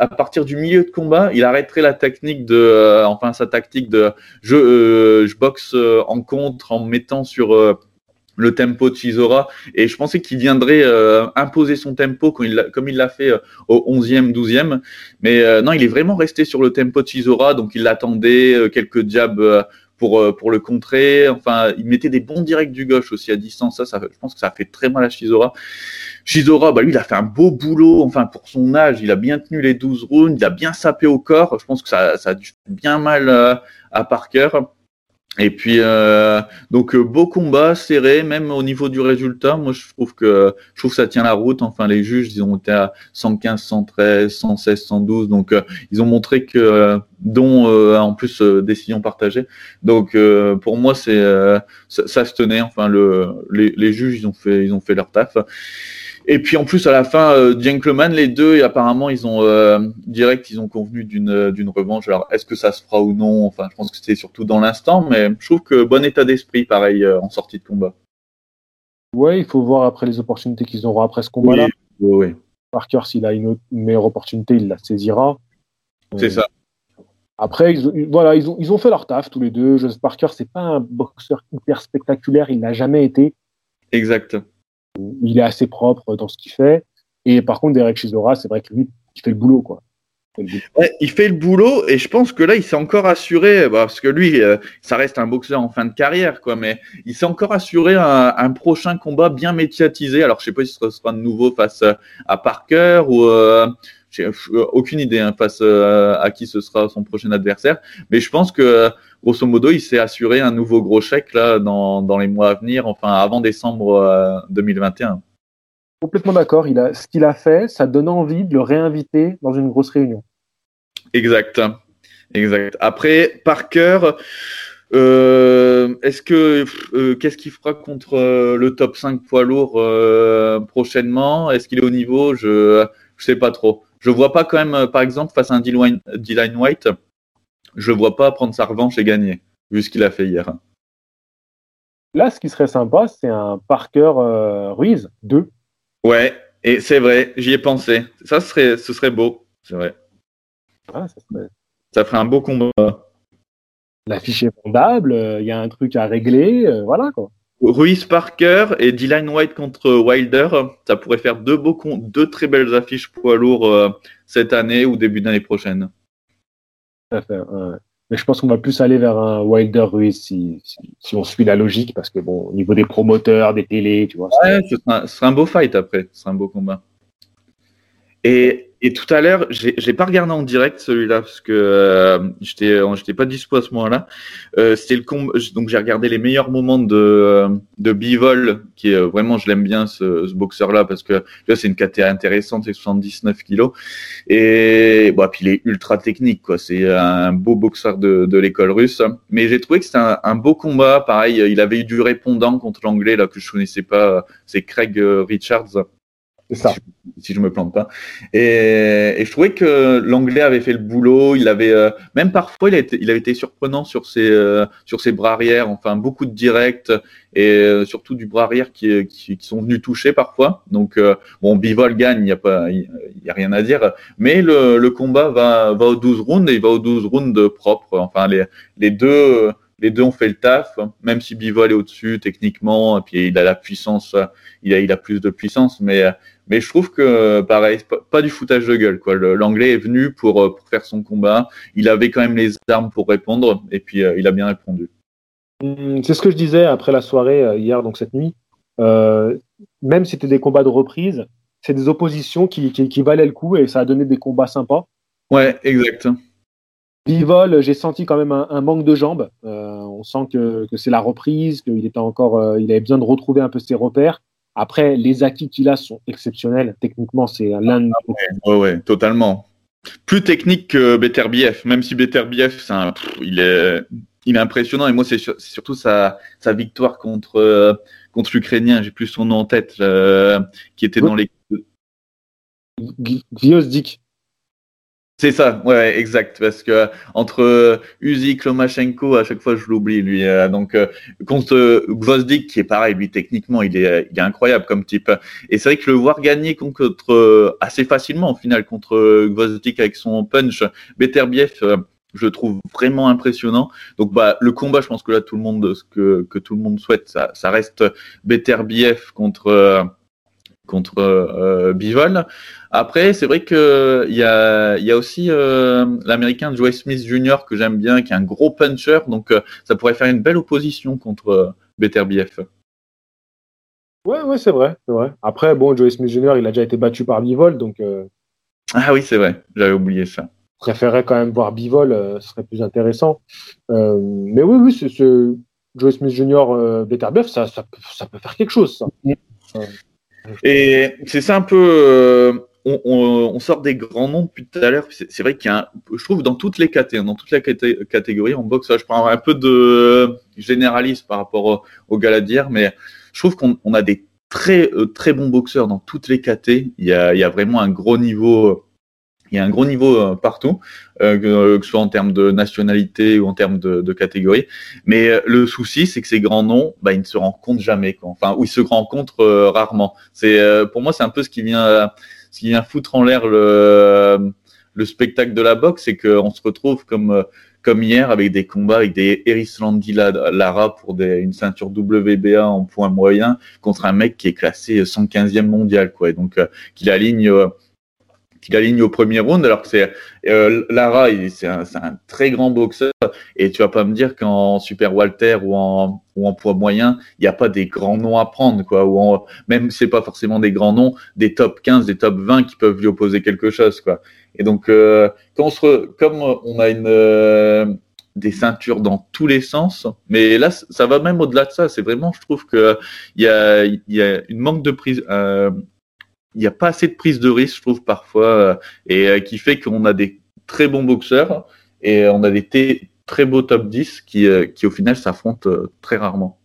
à partir du milieu de combat, il arrêterait la technique de, enfin sa tactique de je, boxe en contre en mettant sur le tempo de Chizora et je pensais qu'il viendrait imposer son tempo comme il, l'a fait au 11e, 12e. Mais non, il est vraiment resté sur le tempo de Chizora, donc il l'attendait, quelques jabs pour, euh, pour le contrer. Enfin, il mettait des bons directs du gauche aussi à distance. Ça, ça je pense que ça a fait très mal à Shizora. Shizora, bah lui, il a fait un beau boulot. Enfin, pour son âge, il a bien tenu les 12 rounds. Il a bien sapé au corps. Je pense que ça, ça a dû bien mal euh, à Parker. Et puis euh, donc euh, beau combat serré même au niveau du résultat moi je trouve que je trouve que ça tient la route. Enfin les juges ils ont été à 115 113 116 112 donc euh, ils ont montré que dont en plus décision partagée. Donc pour moi c'est ça, ça, se tenait. Enfin le les, les, juges ils ont fait ils ont fait leur taf et puis en plus à la fin, euh, Gentleman, les deux, et apparemment ils ont euh, direct, ils ont convenu d'une euh, d'une revanche. Alors est-ce que ça se fera ou non? Enfin, je pense que c'était surtout dans l'instant, mais je trouve que bon état d'esprit, pareil, euh, en sortie de combat. Ouais, il faut voir après les opportunités qu'ils auront après ce combat-là. Oui, oui. Parker, s'il a une, autre, meilleure opportunité, il la saisira. C'est ça. Après, ils, voilà, ils ont, ils ont fait leur taf tous les deux. Joseph Parker, c'est pas un boxeur hyper spectaculaire, il l'a jamais été. Exact il est assez propre dans ce qu'il fait. Et par contre, Derek Chisora, c'est vrai que lui, il fait le boulot, quoi. il fait le boulot et je pense que là, il s'est encore assuré, bah, parce que lui, euh, ça reste un boxeur en fin de carrière, quoi, mais il s'est encore assuré un, prochain combat bien médiatisé. Alors, je sais pas si ce sera de nouveau face à Parker ou euh, j'ai aucune idée hein, face euh, à qui ce sera son prochain adversaire, mais je pense que grosso modo, il s'est assuré un nouveau gros chèque là dans, dans les mois à venir, enfin avant décembre 2021. Euh, Complètement d'accord. Il a ce qu'il a fait, ça donne envie de le réinviter dans une grosse réunion. Exact, exact. Après, Parker. Euh, est-ce que euh, qu'est-ce qu'il fera contre euh, le top 5 poids lourd prochainement? Est-ce qu'il est au niveau? Je je sais pas trop. Je vois pas quand même, par exemple, face à un D-Line White, je vois pas prendre sa revanche et gagner, vu ce qu'il a fait hier. Là, ce qui serait sympa, c'est un Parker Ruiz 2. Ouais, et c'est vrai, j'y ai pensé. Ça serait, ce serait beau, c'est vrai. ça, ça ferait un beau combat l'affiche est fondable, euh, il y a un truc à régler, euh, voilà quoi. Ruiz Parker et Dylan White contre Wilder, ça pourrait faire deux, beaux deux très belles affiches poids lourds euh, cette année ou début d'année prochaine. Mais je pense qu'on va plus aller vers un Wilder Ruiz si, si, on suit la logique, parce que bon, au niveau des promoteurs, des télés, tu vois. Ouais, ce sera, un beau fight après, ce sera un beau combat. Et et tout à l'heure, j'ai pas regardé en direct celui-là parce que euh, j'étais j'étais pas dispo à ce moment-là. Euh, C'était le donc j'ai regardé les meilleurs moments de de Bivol, qui est vraiment je l'aime bien ce, ce boxeur-là parce que là c'est une catégorie intéressante, c'est 79 kilos et bon puis il est ultra technique quoi. C'est un beau boxeur de de l'école russe. Mais j'ai trouvé que c'était un, un, beau combat. Pareil, il avait eu du répondant contre l'anglais là que je connaissais pas. C'est Craig Richards. Ça. Si, je me plante pas. Et, et je trouvais que l'anglais avait fait le boulot. Il avait euh, même parfois il, a été, il avait été surprenant sur ses euh, sur ses bras arrière. Enfin beaucoup de directs et euh, surtout du bras arrière qui, qui, qui, sont venus toucher parfois. Donc bon, Bivol gagne, il y a pas il y a rien à dire. Mais le, le combat va va aux 12 rounds et il va aux 12 rounds propres. Enfin les les deux les deux ont fait le taf, même si Bivol est au-dessus techniquement, et puis il a la puissance, il a, il a plus de puissance, mais, mais je trouve que, pareil, pas, du foutage de gueule, quoi. L'anglais est venu pour, pour, faire son combat, il avait quand même les armes pour répondre, et puis euh, il a bien répondu. Hum, c'est ce que je disais après la soirée euh, hier, donc cette nuit. Euh, même si c'était des combats de reprise, c'est des oppositions qui, qui, qui valaient le coup et ça a donné des combats sympas. Ouais, exact. Bivol, j'ai senti quand même un, manque de jambes. Euh, on sent que, c'est la reprise, qu'il était encore, euh, il avait besoin de retrouver un peu ses repères. Après, les acquis qu'il a sont exceptionnels. Techniquement, c'est l'un de ouais, ouais, totalement. Plus technique que Beterbiev, même si Beterbiev, un, il est, il est impressionnant. Et moi, c'est surtout sa, sa victoire contre euh, contre l'Ukrainien. J'ai plus son nom en tête, qui était dans les. Gviozdik. C'est ça, ouais, exact, parce que entre euh, Usyk, Lomachenko, à chaque fois je l'oublie lui. Euh, donc euh, contre Gvozdik, qui est pareil, lui techniquement il est, incroyable comme type. Et c'est vrai que le voir gagner contre assez facilement au final contre Gvozdik avec son punch, Beterbiev, je trouve vraiment impressionnant. Donc bah le combat, je pense que là tout le monde, ce que, que tout le monde souhaite, ça, ça reste Beterbiev contre contre euh, Bivol. Après, c'est vrai que il y a, y a aussi euh, l'américain Joe Smith Jr. que j'aime bien, qui est un gros puncher, donc euh, ça pourrait faire une belle opposition contre euh, BTRBF. Ouais, ouais, c'est vrai. Après, bon, Joe Smith Jr. il a déjà été battu par Bivol, donc. Ah oui, c'est vrai, j'avais oublié ça. Je préférerais quand même voir Bivol, ce serait plus intéressant. mais oui, oui, c'est Joe Smith Jr. BTRBF, ça, ça, ça, peut faire quelque chose, ça. Et c'est ça un peu. Euh, on, on, on, sort des grands noms depuis tout à l'heure. C'est vrai qu'il y a, un, je trouve, dans toutes les catégories, dans toutes les catégories en boxe, je prends un peu de généraliste par rapport au, au mais je trouve qu'on a des très euh, très bons boxeurs dans toutes les catégories. Il y a, il y a vraiment un gros niveau il y a un gros niveau euh, partout, euh, que, ce soit en termes de nationalité ou en termes de, catégorie. Mais euh, le souci, c'est que ces grands noms, bah, ils ne se rencontrent jamais, enfin, ou ils se rencontrent rarement. C'est pour moi, c'est un peu ce qui vient, ce qui vient foutre en l'air le, le spectacle de la boxe, c'est qu'on se retrouve comme hier avec des combats avec des Eris Landi Lara pour une ceinture WBA en point moyen contre un mec qui est classé 115e mondial quoi et donc qu'il aligne qu'il aligne au premier round, alors que c'est euh, Lara, c'est un, un, très grand boxeur, et tu vas pas me dire qu'en super Walter ou en, ou en poids moyen, il n'y a pas des grands noms à prendre, quoi, ou en, même c'est pas forcément des grands noms, des top 15, des top 20 qui peuvent lui opposer quelque chose, quoi. Et donc, euh, quand on se comme on a une euh, des ceintures dans tous les sens, mais là, ça va même au-delà de ça. C'est vraiment, je trouve que il y a, y a une manque de prise, euh, il n'y a pas assez de prise de risque, je trouve, parfois, euh, et euh, qui fait qu'on a des très bons boxeurs et on a des très beaux top 10 qui, qui au final s'affrontent très rarement.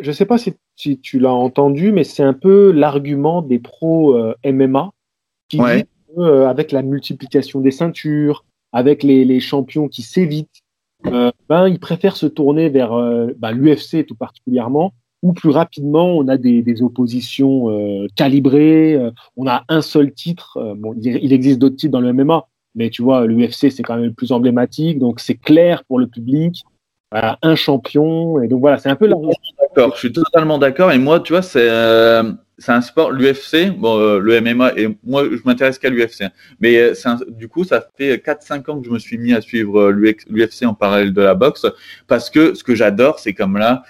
Je ne sais pas si, tu l'as entendu, mais c'est un peu l'argument des pros MMA qui dit avec la multiplication des ceintures, avec les, les champions qui s'évitent, ben, ils préfèrent se tourner vers ben, l'UFC tout particulièrement ou plus rapidement, on a des, oppositions euh, calibrées, euh, on a un seul titre. Euh, bon, il existe d'autres titres dans le MMA, mais tu vois, l'UFC, c'est quand même plus emblématique, donc c'est clair pour le public. Un champion, et donc voilà, c'est un peu la. D'accord, je suis totalement d'accord, et moi, tu vois, c'est c'est un sport, l'UFC, bon, le MMA, et moi, je m'intéresse qu'à l'UFC. Hein. Mais du coup, ça fait 4-5 ans que je me suis mis à suivre l'UFC en parallèle de la boxe, parce que ce que j'adore, c'est comme là,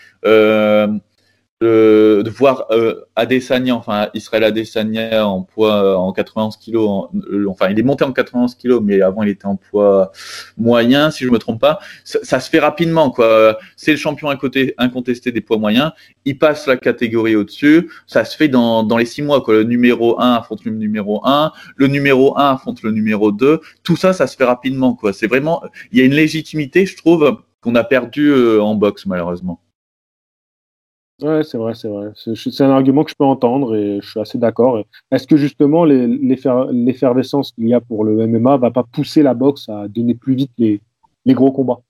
de, de voir euh, Adesanya, enfin Israël Adesanya en poids euh, en 91 kilos, euh, enfin il est monté en 91 kilos, mais avant il était en poids moyen, si je me trompe pas. Ça, se fait rapidement, quoi. C'est le champion incontesté des poids moyens. Il passe la catégorie au-dessus. Ça se fait dans, les six mois, quoi. Le numéro 1 affronte le numéro 1, le numéro 1 affronte le numéro 2. Tout ça, ça se fait rapidement, quoi. C'est vraiment, il y a une légitimité, je trouve, qu'on a perdu en boxe malheureusement. Ouais, c'est vrai, c'est vrai. C'est un argument que je peux entendre et je suis assez d'accord. Est-ce que justement l'effervescence qu'il y a pour le MMA va pas pousser la boxe à donner plus vite les, gros combats?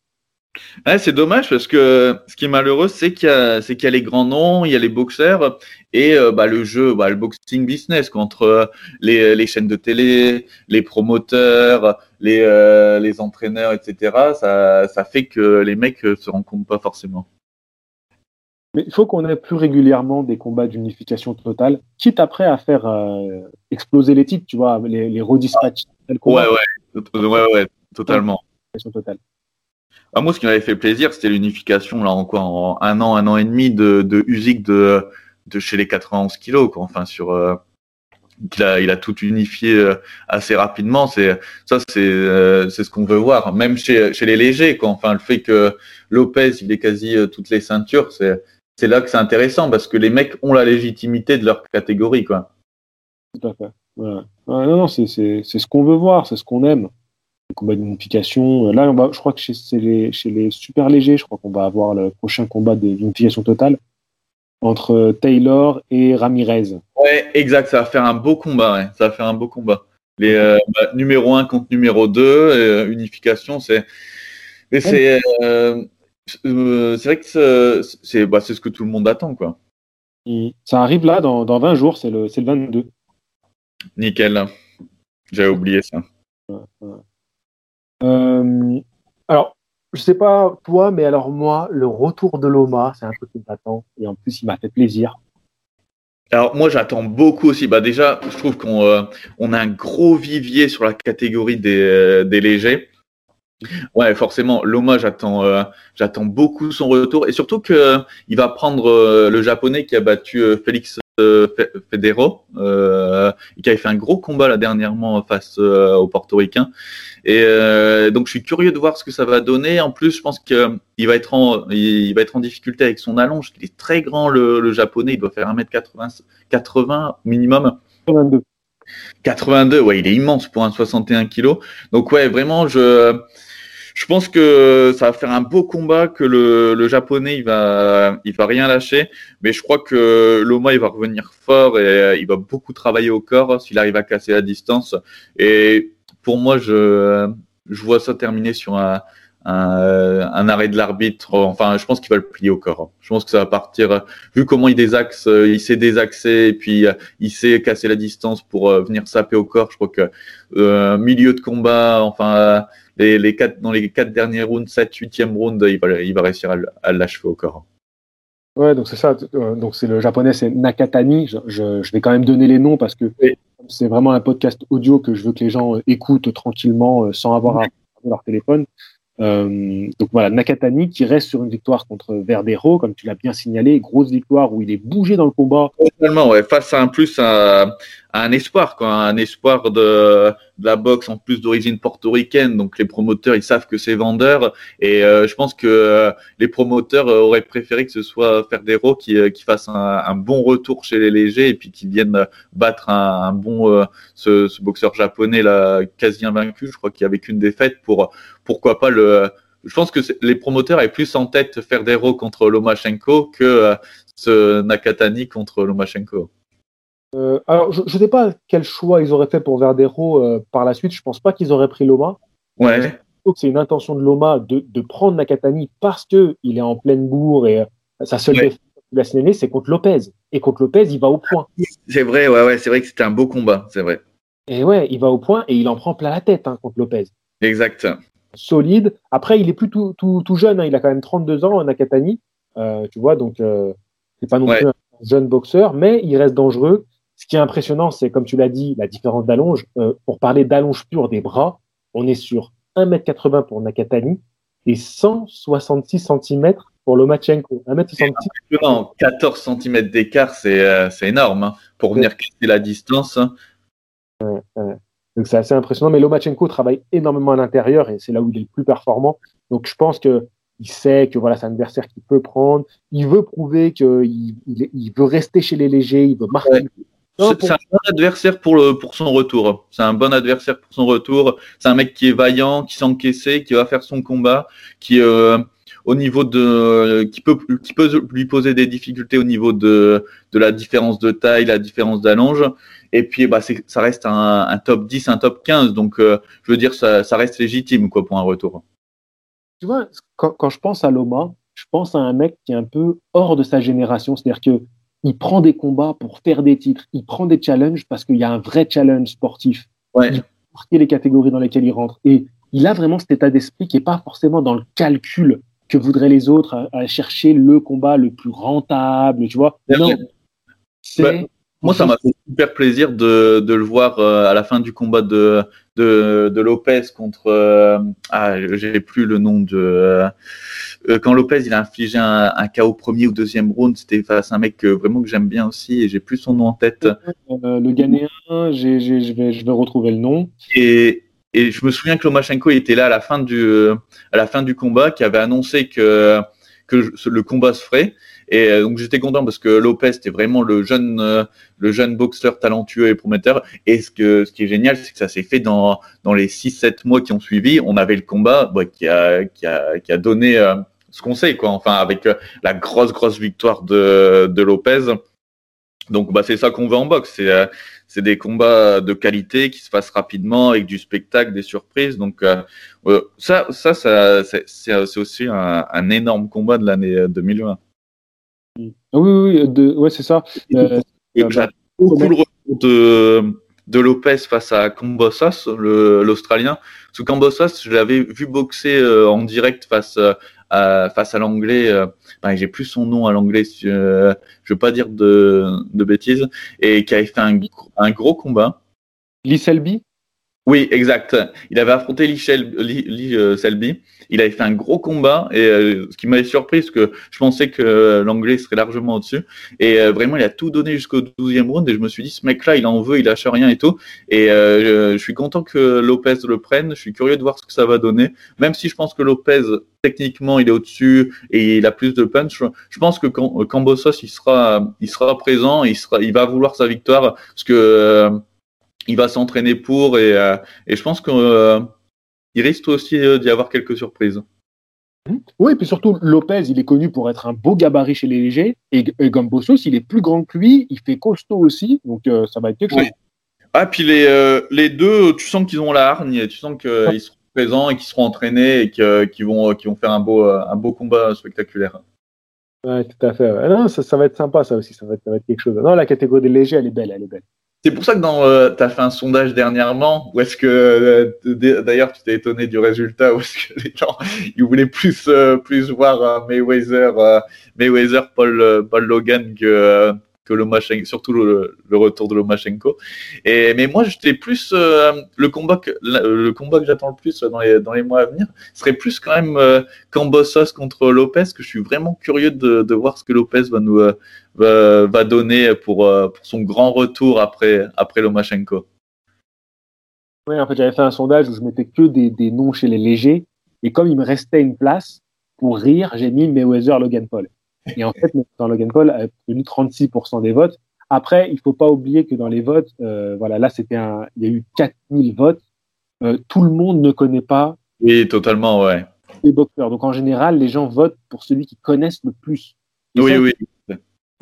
C'est dommage parce que ce qui est malheureux, c'est qu'il y, a les grands noms, il y a les boxeurs et euh, bah, le jeu, bah, le boxing business contre les, les, chaînes de télé, les promoteurs, les, euh, entraîneurs, etc. Ça, ça fait que les mecs se compte pas forcément. Mais il faut qu'on ait plus régulièrement des combats d'unification totale, quitte après à faire euh, exploser les titres, tu vois, les, les redispatchs. Ouais, ouais, ouais, ouais, totalement. Totale. Ah, moi, ce qui m'avait fait plaisir, c'était l'unification, là, encore en un an, un an et demi de, de Usyk de, de chez les 91 kilos, quoi. Enfin, sur, euh, il a, il a tout unifié euh, assez rapidement. C'est ça, c'est euh, c'est ce qu'on veut voir, même chez, chez les légers. Quoi. Enfin, le fait que Lopez il ait quasi toutes les ceintures, c'est c'est là que c'est intéressant parce que les mecs ont la légitimité de leur catégorie, quoi. Tout à fait. non, non, c'est ce qu'on veut voir, c'est ce qu'on aime. Le combat d'unification. Là, on va, je crois que chez, les, chez les super légers, je crois qu'on va avoir le prochain combat d'unification totale entre Taylor et Ramirez. Ouais, exact. Ça va faire un beau combat. Ouais. Ça va faire un beau combat. Les euh, bah, numéro 1 contre numéro 2, euh, unification, c'est. Mais c'est. Euh, euh, c'est vrai que c'est bah, ce que tout le monde attend. quoi. Ça arrive là dans, dans 20 jours, c'est le, le 22. Nickel. J'avais oublié ça. Euh, alors, je sais pas toi, mais alors moi, le retour de Loma, c'est un truc qui m'attend. Et en plus, il m'a fait plaisir. Alors moi j'attends beaucoup aussi. Bah déjà je trouve qu'on euh, on a un gros vivier sur la catégorie des, des légers. Ouais, forcément. Loma, j'attends, euh, j'attends beaucoup son retour et surtout que euh, il va prendre euh, le japonais qui a battu Félix Federo, qui avait fait un gros combat là dernièrement face aux Portoricains. Et donc je suis curieux de voir ce que ça va donner. En plus, je pense qu'il va être en, il va être en difficulté avec son allonge. Il est très grand le, japonais. Il doit faire 1m80, 80 minimum. 82. 82, ouais, il est immense pour un 61 kg. Donc ouais, vraiment, je je pense que ça va faire un beau combat, que le, japonais il va, il va rien lâcher, mais je crois que Loma il va revenir fort et il va beaucoup travailler au corps s'il arrive à casser la distance. Et pour moi, je, je vois ça terminer sur un, un, arrêt de l'arbitre. Enfin, je pense qu'il va le plier au corps. Je pense que ça va partir. Vu comment il désaxe, il sait désaxer et puis il sait casser la distance pour venir saper au corps. Je crois que euh, milieu de combat, enfin les, quatre, dans les quatre derniers rounds, 7, 8e round, il va, il va réussir à, l'achever au corps. Ouais, donc c'est ça. Euh, donc c'est le japonais, c'est Nakatani. Je, je, vais quand même donner les noms parce que c'est vraiment un podcast audio que je veux que les gens euh, écoutent tranquillement euh, sans avoir à leur téléphone. Euh, donc voilà, Nakatani qui reste sur une victoire contre Verdero, comme tu l'as bien signalé, grosse victoire où il est bougé dans le combat. Totalement, ouais, face à un plus à, un espoir, quoi, un espoir de, la boxe en plus d'origine portoricaine. Donc les promoteurs, ils savent que c'est vendeur. Et euh, je pense que euh, les promoteurs auraient préféré que ce soit Ferdero qui, qui fasse un, bon retour chez les légers et puis qui vienne battre un, bon ce, ce, boxeur japonais là, quasi invaincu. Je crois qu'il y avait qu'une défaite pour pourquoi pas le je pense que les promoteurs avaient plus en tête Ferdero contre Lomachenko que ce Nakatani contre Lomachenko. Euh, alors, je ne sais pas quel choix ils auraient fait pour Verdero euh, par la suite. Je pense pas qu'ils auraient pris Loma. Ouais. C'est une intention de Loma de, de prendre Nakatani parce que il est en pleine bourre et euh, sa seule défense la signaler, c'est contre Lopez. Et contre Lopez, il va au point. C'est vrai, ouais, ouais, c'est vrai que c'était un beau combat, c'est vrai. Et ouais, il va au point et il en prend plein la tête hein, contre Lopez. Exact. Solide. Après, il est plus tout, tout, tout jeune, hein. il a quand même 32 ans, Nakatani. tu vois, donc c'est pas non plus un jeune boxeur, mais il reste dangereux. Ce qui est impressionnant, c'est, comme tu l'as dit, la différence d'allonge. Euh, pour parler d'allonge pure des bras, on est sur 1m80 pour Nakatani et 166 cm pour Lomachenko. 1m66. 14 cm d'écart, c'est, euh, énorme hein, pour venir casser la distance. Hein. Donc c'est assez impressionnant. Mais Lomachenko travaille énormément à l'intérieur et c'est là où il est le plus performant. Donc je pense que il sait que voilà, c'est un adversaire qu'il peut prendre. Il veut prouver qu'il il, veut rester chez les légers, il veut marquer. C'est un bon adversaire pour, le, pour son retour. C'est un bon adversaire pour son retour. C'est un mec qui est vaillant, qui s'encaisse, qui va faire son combat, qui euh, au niveau de, qui peut, qui peut lui poser des difficultés au niveau de, de la différence de taille, la différence d'allonge. Et puis, bah, ça reste un, un, top 10, un top 15. Donc, euh, je veux dire, ça, ça reste légitime, quoi, pour un retour. Tu vois, quand, quand je pense à Loma, je pense à un mec qui est un peu hors de sa génération. C'est-à-dire que il prend des combats pour faire des titres, il prend des challenges parce qu'il y a un vrai challenge sportif. Ouais. Il marquer les catégories dans lesquelles il rentre. Et il a vraiment cet état d'esprit qui est pas forcément dans le calcul que voudraient les autres à, chercher le combat le plus rentable, tu vois. Non. C'est moi, ça m'a fait super plaisir de, de le voir euh, à la fin du combat de, de, de Lopez contre. Euh, ah, j'ai plus le nom de. Euh, quand Lopez il a infligé un, un KO premier ou deuxième round, c'était face à un mec vraiment que j'aime bien aussi et j'ai plus son nom en tête. le Ghanéen, je vais, je vais retrouver le nom. Et, et je me souviens que Lomachenko était là à la fin du, à la fin du combat, qui avait annoncé que que le combat se ferait. Et euh, donc j'étais content parce que Lopez était vraiment le jeune, euh, boxeur talentueux et prometteur. Et ce, qui est génial, c'est que ça s'est fait dans, les 6-7 mois qui ont suivi. On avait le combat bah, qui, a, donné euh, ce qu'on sait, quoi. Enfin, avec la grosse, grosse victoire de, Lopez. Donc bah, c'est ça qu'on veut en boxe. C'est des combats de qualité qui se passent rapidement avec du spectacle, des surprises. Donc ça, ça, ça c'est aussi un, un, énorme combat de l'année 2020. Ah oui, oui, ouais, c'est ça. Euh, J'adore beaucoup le retour de, de Lopez face à Cambossas, l'Australien. Parce que je l'avais vu boxer euh, en direct face à, face à l'anglais. Euh, ben, J'ai plus son nom à l'anglais, euh, je veux pas dire de, de bêtises, et qui avait fait un, un gros combat. Lee Selby? Oui, exact. Il avait affronté Lee, euh, Selby. Il avait fait un gros combat et euh, ce qui m'avait surpris, c'est que je pensais que l'anglais serait largement au-dessus. Et euh, vraiment, il a tout donné jusqu'au 12e round et je me suis dit, ce mec-là, il en veut, il lâche rien et tout. Et je, suis content que Lopez le prenne. Je suis curieux de voir ce que ça va donner. Même si je pense que Lopez, techniquement, il est au-dessus et il a plus de punch. Je pense que quand Cambosos, il sera, il sera présent, il sera, il va vouloir sa victoire parce que il va s'entraîner pour et, euh, et, je pense qu'il euh, risque aussi euh, d'y avoir quelques surprises. Mmh. Oui, et puis surtout, Lopez, il est connu pour être un beau gabarit chez les légers. Et, et Gambosos, il est plus grand que lui, il fait costaud aussi. Donc, ça va être quelque chose. Ah, puis les, les deux, tu sens qu'ils ont la hargne, tu sens qu'ils seront présents et qu'ils seront entraînés et qu'ils vont, vont faire un beau, un beau combat spectaculaire. Ouais, tout à fait. Non, ça, ça, va être sympa, ça aussi. Ça va, être, ça va être quelque chose. Non, la catégorie des légers, elle est belle, elle est belle. C'est pour ça que dans, euh, tu as fait un sondage dernièrement, où est-ce que, euh, d'ailleurs, tu t'es étonné du résultat, où est-ce que les gens, [laughs] ils voulaient plus, euh, plus voir Mayweather, Mayweather, Paul, Paul Logan que, que surtout le, retour de Lomachenko. Mais moi, j'étais plus le combat que le combat que j'attends le plus dans les mois à venir serait plus quand même Cambosos contre Lopez, que je suis vraiment curieux de, voir ce que Lopez va nous va, va donner pour pour son grand retour après après Lomachenko. Oui, en fait, j'avais fait un sondage où je mettais que des, des noms chez les légers. Et comme il me restait une place, pour rire, j'ai mis Mayweather Logan Paul. Et en fait, Logan Paul a obtenu 36% des votes. Après, il faut pas oublier que dans les votes, euh, voilà, là, c'était un, il y a eu 4000 votes. Euh, tout le monde ne connaît pas. Oui, totalement, ouais. Les boxeurs. Donc, en général, les gens votent pour celui qu'ils connaissent le plus. oui, oui.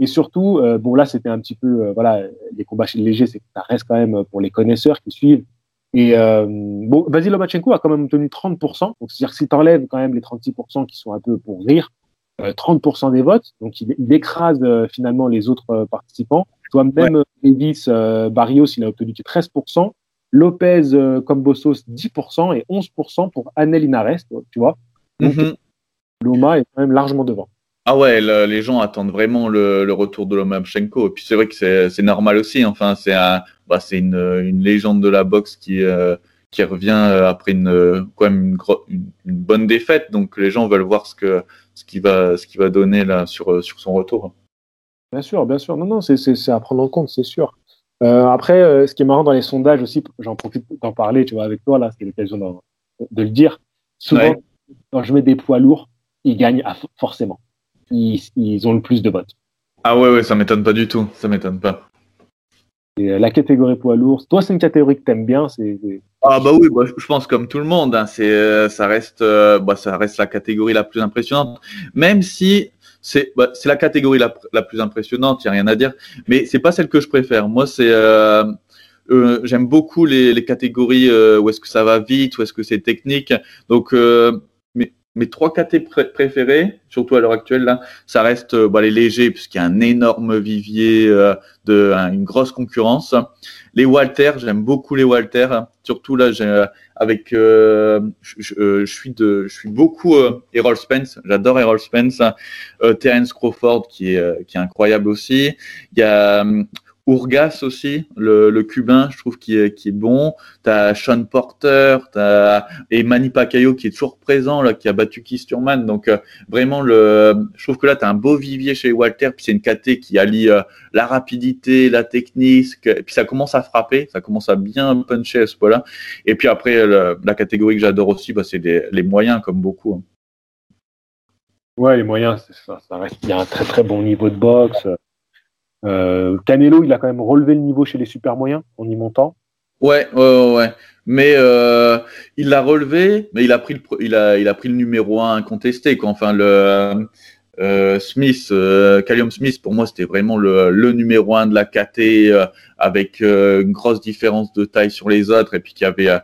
Et surtout, euh, bon, là, c'était un petit peu, voilà, les combats chez les légers, c'est ça reste quand même pour les connaisseurs qui suivent. Et bon, Vasil Lomachenko a quand même obtenu 30%. Donc, c'est-à-dire que si tu enlèves quand même les 36% qui sont un peu pour rire, 30% euh, des votes. Donc, il, écrase euh, finalement les autres euh, participants. Tu vois, même Davis Barrios, il a obtenu 13%. Lopez Combossos, 10% et 11% pour Anel Inares, tu vois. Donc, mm-hmm. Loma est quand même largement devant. Ah ouais, les gens attendent vraiment le, retour de Lomachenko. Et puis c'est vrai que c'est normal aussi. Enfin, c'est un, bah, c'est une, une, légende de la boxe qui, euh, qui revient après une, quand même une, une, bonne défaite. Donc les gens veulent voir ce que ce qui va ce qui va donner là sur euh, sur son retour. Bien sûr, bien sûr. Non, non, c'est à prendre en compte, c'est sûr. Euh, après, ce qui est marrant dans les sondages aussi, j'en profite d'en parler, tu vois, avec toi là, c'est l'occasion de le dire. Souvent, quand je mets des poids lourds, ils gagnent forcément. Ils, ils ont le plus de votes. Ah ouais, ouais, ça m'étonne pas du tout. Ça m'étonne pas. Euh, la catégorie poids lourd. Toi, c'est une catégorie que t'aimes bien. C'est, Ah bah oui, bah, je pense comme tout le monde. Hein, c'est, euh, ça reste, euh, bah, ça reste la catégorie la plus impressionnante. Même si c'est, bah, la catégorie la, la plus impressionnante, il y a rien à dire. Mais c'est pas celle que je préfère. Moi, c'est j'aime beaucoup les, les catégories où est-ce que ça va vite, où est-ce que c'est technique. Donc mes trois catégories préférées, surtout à l'heure actuelle, là, ça reste euh, bah, les légers, puisqu'il y a un énorme vivier euh, de une grosse concurrence. Les Walter, j'aime beaucoup les Walter. Surtout là, j'ai, avec, euh, je, suis de, je suis beaucoup Errol Spence. J'adore Errol Spence. Terence Crawford qui est qui est incroyable aussi. Il y a Urgas aussi, le, le, cubain, je trouve qui est, qui est bon. T'as Sean Porter, t'as et Manny Pacquiao qui est toujours présent là, qui a battu Kisturman. Donc euh, vraiment le, je trouve que là t'as un beau vivier chez Walter. Puis c'est une KT qui allie euh, la rapidité, la technique. Puis ça commence à frapper, ça commence à bien puncher à ce point-là. Et puis après la catégorie que j'adore aussi, bah, c'est les moyens comme beaucoup. Hein. Ouais, les moyens, ça, ça. Il y a un très très bon niveau de boxe. Euh, Canelo, il a quand même relevé le niveau chez les super moyens en y montant. Ouais, ouais, ouais. Mais euh, il l'a relevé, mais il a pris le, numéro 1 incontesté. Quoi. Enfin, le euh, Smith, euh, Callum Smith, pour moi, c'était vraiment le, numéro 1 de la KT euh, avec euh, une grosse différence de taille sur les autres et puis qui avait,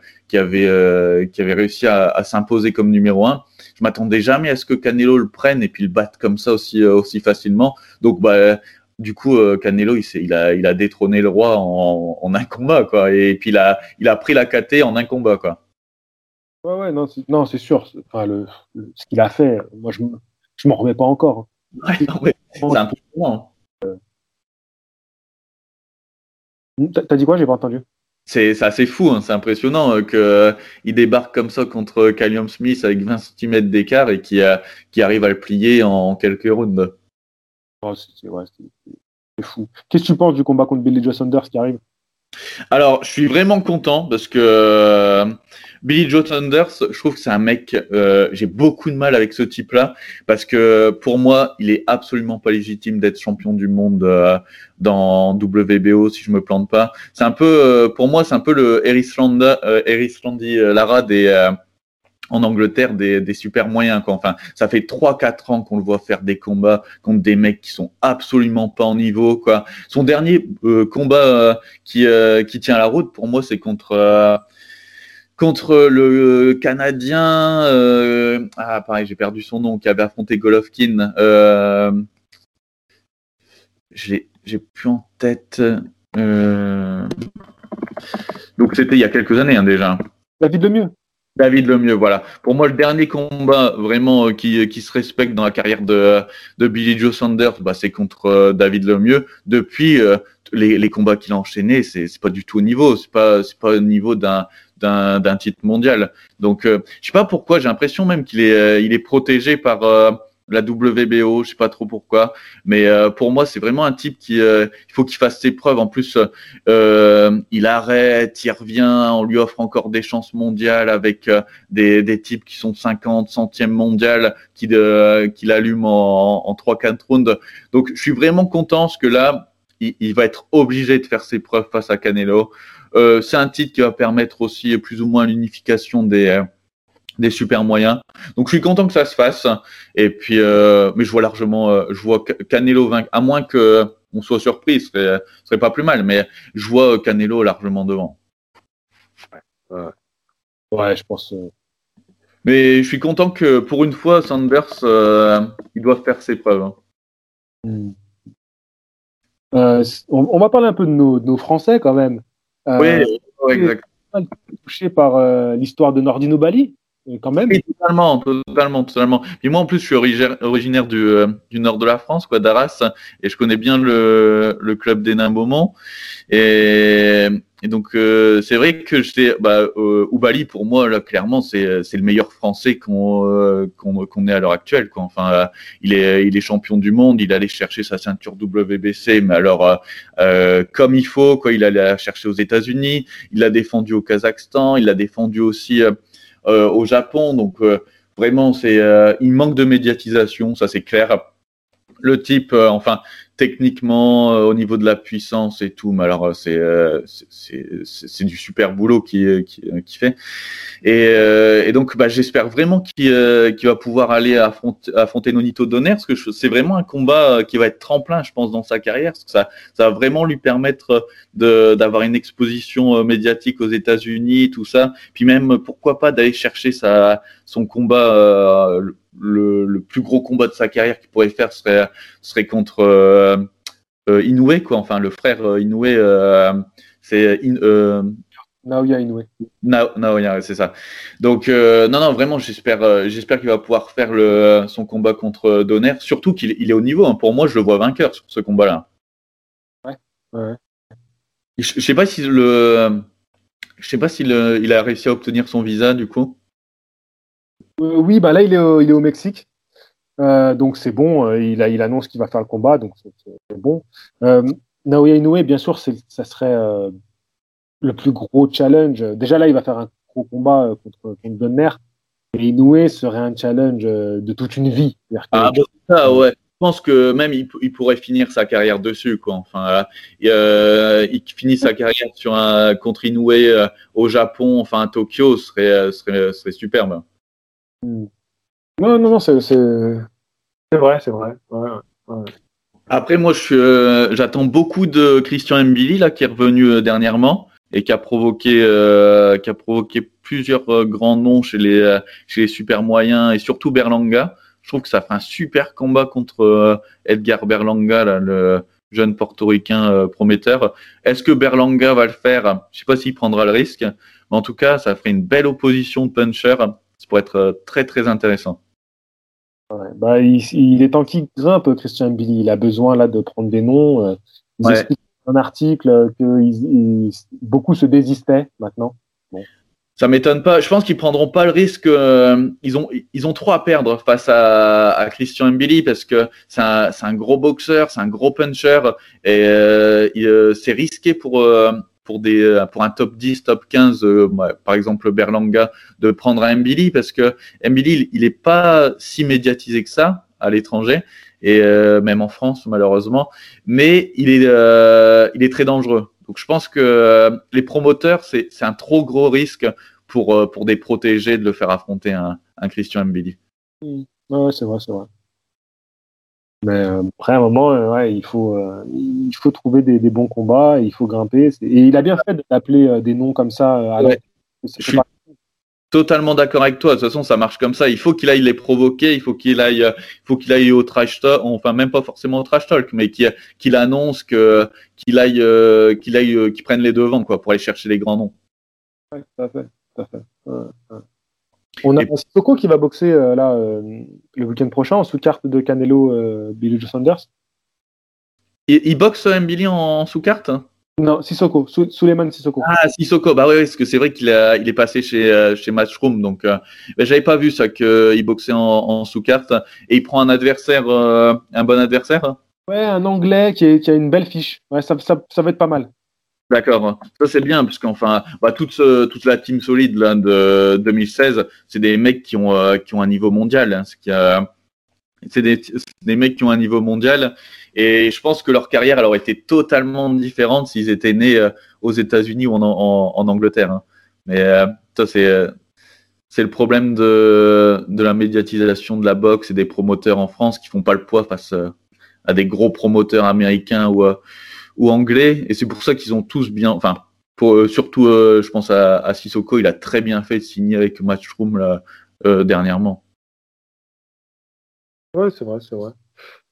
réussi à, s'imposer comme numéro 1. Je m'attendais jamais à ce que Canelo le prenne et puis le batte comme ça aussi, aussi facilement. Donc, bah, du coup, euh, Canelo, il, il, a, il a détrôné le roi en, en, un combat, quoi. Et puis il a, il a pris la KT en un combat, quoi. Ouais, ouais, non, c'est, non, c'est sûr. Enfin, le, ce qu'il a fait, moi, je, je m'en remets pas encore. Hein. Ouais, non, ouais. C'est impressionnant. Euh... T'as dit quoi? J'ai pas entendu. C'est, c'est assez fou, hein. c'est impressionnant euh, qu'il euh, débarque comme ça contre Callum Smith avec 20 cm d'écart et qui, arrive à le plier en, en quelques rounds. C'est fou. Qu'est-ce que tu penses du combat contre Billy Joe Saunders qui arrive? Alors, je suis vraiment content parce que euh, Billy Joe Saunders, je trouve que c'est un mec, euh, j'ai beaucoup de mal avec ce type-là parce que pour moi, il est absolument pas légitime d'être champion du monde euh, dans WBO si je me plante pas. C'est un peu, pour moi, c'est un peu le Eris Landi Lara des en Angleterre des, super moyens. Quoi. Enfin, ça fait 3-4 ans qu'on le voit faire des combats contre des mecs qui sont absolument pas en niveau. Quoi. Son dernier euh, combat euh, qui, euh, qui tient la route, pour moi, c'est contre contre le Canadien. ah, pareil, j'ai perdu son nom, qui avait affronté Golovkin. j'ai plus en tête. Donc c'était il y a quelques années hein, déjà. David Lemieux. David Lemieux, voilà. Pour moi, le dernier combat vraiment qui, qui se respecte dans la carrière de, de Billy Joe Sanders, bah, c'est contre David Lemieux. Depuis les, les combats qu'il a enchaînés, c'est pas du tout au niveau. C'est pas pas au niveau d'un d'un titre mondial. Donc, euh, je sais pas pourquoi. J'ai l'impression même qu'il est il est protégé par la WBO, je sais pas trop pourquoi, mais euh, pour moi c'est vraiment un type qui euh, il faut qu'il fasse ses preuves. En plus, euh, il arrête, il revient, on lui offre encore des chances mondiales avec des, des types qui sont 50 centièmes mondial, qui qui l'allument en, en 3-4 rounds. Donc je suis vraiment content parce que là il, il, va être obligé de faire ses preuves face à Canelo. c'est un titre qui va permettre aussi plus ou moins l'unification des des super moyens. Donc je suis content que ça se fasse. Et puis, euh, mais je vois largement, euh, je vois Canelo vaincre, à moins que on soit surpris, ce serait, ce serait pas plus mal. Mais je vois Canelo largement devant. Ouais, ouais. je pense. Euh. Mais je suis content que pour une fois, Sanders, il doit faire ses preuves. Hein. Hmm. On, va parler un peu de nos, de nos Français quand même. oui, exactement. Touché par l'histoire de Nordino Bali? Quand même. Oui, totalement, totalement, totalement. Puis moi, en plus, je suis originaire du, euh, du nord de la France, quoi, d'Arras, et je connais bien le, club des Beaumont. Et, donc, euh, c'est vrai que j'étais, bah, euh, pour moi, là, clairement, c'est, le meilleur Français qu'on, euh, qu'on, qu'on ait à l'heure actuelle, quoi. Enfin, il est, il est champion du monde, il allait chercher sa ceinture WBC, mais alors, comme il faut, quoi. Il allait la chercher aux États-Unis, il l'a défendu au Kazakhstan, il l'a défendu aussi euh, au Japon. Donc euh, vraiment, c'est euh, il manque de médiatisation, ça c'est clair. Le type, enfin, techniquement, au niveau de la puissance et tout, mais alors c'est c'est du super boulot qui qui, qui fait. Et, et donc, bah, j'espère vraiment qu'il va pouvoir aller affronter, affronter Nonito Donner, parce que c'est vraiment un combat qui va être tremplin, je pense, dans sa carrière, parce que ça ça va vraiment lui permettre d'avoir une exposition euh, médiatique aux États-Unis, tout ça. Puis même, pourquoi pas d'aller chercher sa, son combat, euh, le, le, plus gros combat de sa carrière qu'il pourrait faire serait, serait contre euh, euh Inoue, quoi. Enfin, le frère Inoue, c'est in, Naoya Inoue. Naoya, c'est ça. Donc non, non, vraiment, j'espère, j'espère qu'il va pouvoir faire le, son combat contre Donner. Surtout qu'il il est au niveau. Hein. Pour moi, je le vois vainqueur sur ce combat-là. Ouais, ouais. Je, sais pas si le, je sais pas s'il il a réussi à obtenir son visa du coup. Euh, oui, bah là il est au, il est au Mexique, euh, donc c'est bon. Euh, il, a, il annonce qu'il va faire le combat, donc c'est bon. Naoya Inoue, bien sûr, ça serait le plus gros challenge. Déjà là, il va faire un gros combat contre, contre Donner. Et Inoue serait un challenge de toute une vie. Ah, bah, ça, ouais pense que même il, pourrait finir sa carrière dessus, quoi. Enfin, euh, il finit sa carrière sur un contre Inoue au Japon, enfin à Tokyo, serait serait, serait superbe. Non, non, non, c'est vrai, c'est vrai. Après, moi, je j'attends beaucoup de Christian Mbili là, qui est revenu dernièrement et qui a provoqué qui a provoqué plusieurs grands noms chez les chez super moyens et surtout Berlanga je trouve que ça fait un super combat contre euh, Edgar Berlanga, le jeune portoricain euh, prometteur. Est-ce que Berlanga va le faire? Je sais pas s'il prendra le risque, mais en tout cas, ça ferait une belle opposition de puncher. Ça pourrait être euh, très très intéressant. Ouais, bah, il, est temps qu'il grimpe, Christian Billy. Il a besoin là de prendre des noms. Il explique dans un article que beaucoup se désistaient maintenant. Ça m'étonne pas. Je pense qu'ils prendront pas le risque. Euh, ils ont ils ont trop à perdre face à, à Christian Mbili parce que c'est un, un gros boxeur, c'est un gros puncher et euh, euh c'est risqué pour euh, pour des pour un top 10, top 15, par exemple Berlanga, de prendre un Mbili parce que Mbili il, est pas si médiatisé que ça à l'étranger et même en France malheureusement, mais il est il est très dangereux. Donc je pense que euh, les promoteurs, c'est un trop gros risque pour, euh, pour des protégés de le faire affronter un, un Christian Mbili. Mmh. Ouais, c'est vrai, c'est vrai. Mais euh, après, un moment, ouais, il, faut, il faut trouver des, des, bons combats, il faut grimper. Et il a bien fait d'appeler des noms comme ça. À ouais totalement d'accord avec toi. De toute façon, ça marche comme ça. Il faut qu'il aille les provoquer. Il faut qu'il aille, il faut qu'il aille au trash talk. Enfin, même pas forcément au trash talk, mais qu'il annonce que qu'il aille, euh, qu'il aille, euh, qu'il prenne les devants, quoi, pour aller chercher les grands noms. Ouais, tout à fait, tout à fait. On a et... Sissoko qui va boxer là le week-end prochain en sous-carte de Canelo Billy Joe Sanders. Il, il boxe Billy en, en sous-carte non, Sissoko, Suleiman Sissoko. Ah, Sissoko, bah oui, parce que c'est vrai qu'il il est passé chez, euh, chez Matchroom, donc euh, j'avais pas vu ça, qu'il boxait en, sous-carte, et il prend un adversaire, euh, un bon adversaire Ouais, un Anglais qui, qui, a une belle fiche, ouais, ça, ça, ça va être pas mal. D'accord, ça c'est bien, parce qu'enfin, bah, toute, toute la team solide là, de 2016, c'est des mecs qui ont, qui ont un niveau mondial, hein, ce qui a c'est des, mecs qui ont un niveau mondial. Et je pense que leur carrière elle aurait été totalement différente s'ils étaient nés euh, aux États-Unis ou en, Angleterre. Hein. Mais euh, ça, c'est euh, c'est le problème de, de la médiatisation de la boxe et des promoteurs en France qui font pas le poids face à des gros promoteurs américains ou, ou anglais. Et c'est pour ça qu'ils ont tous bien, enfin, pour, surtout, je pense à, à Sissoko, il a très bien fait de signer avec Matchroom là, dernièrement. Ouais, c'est vrai, c'est vrai.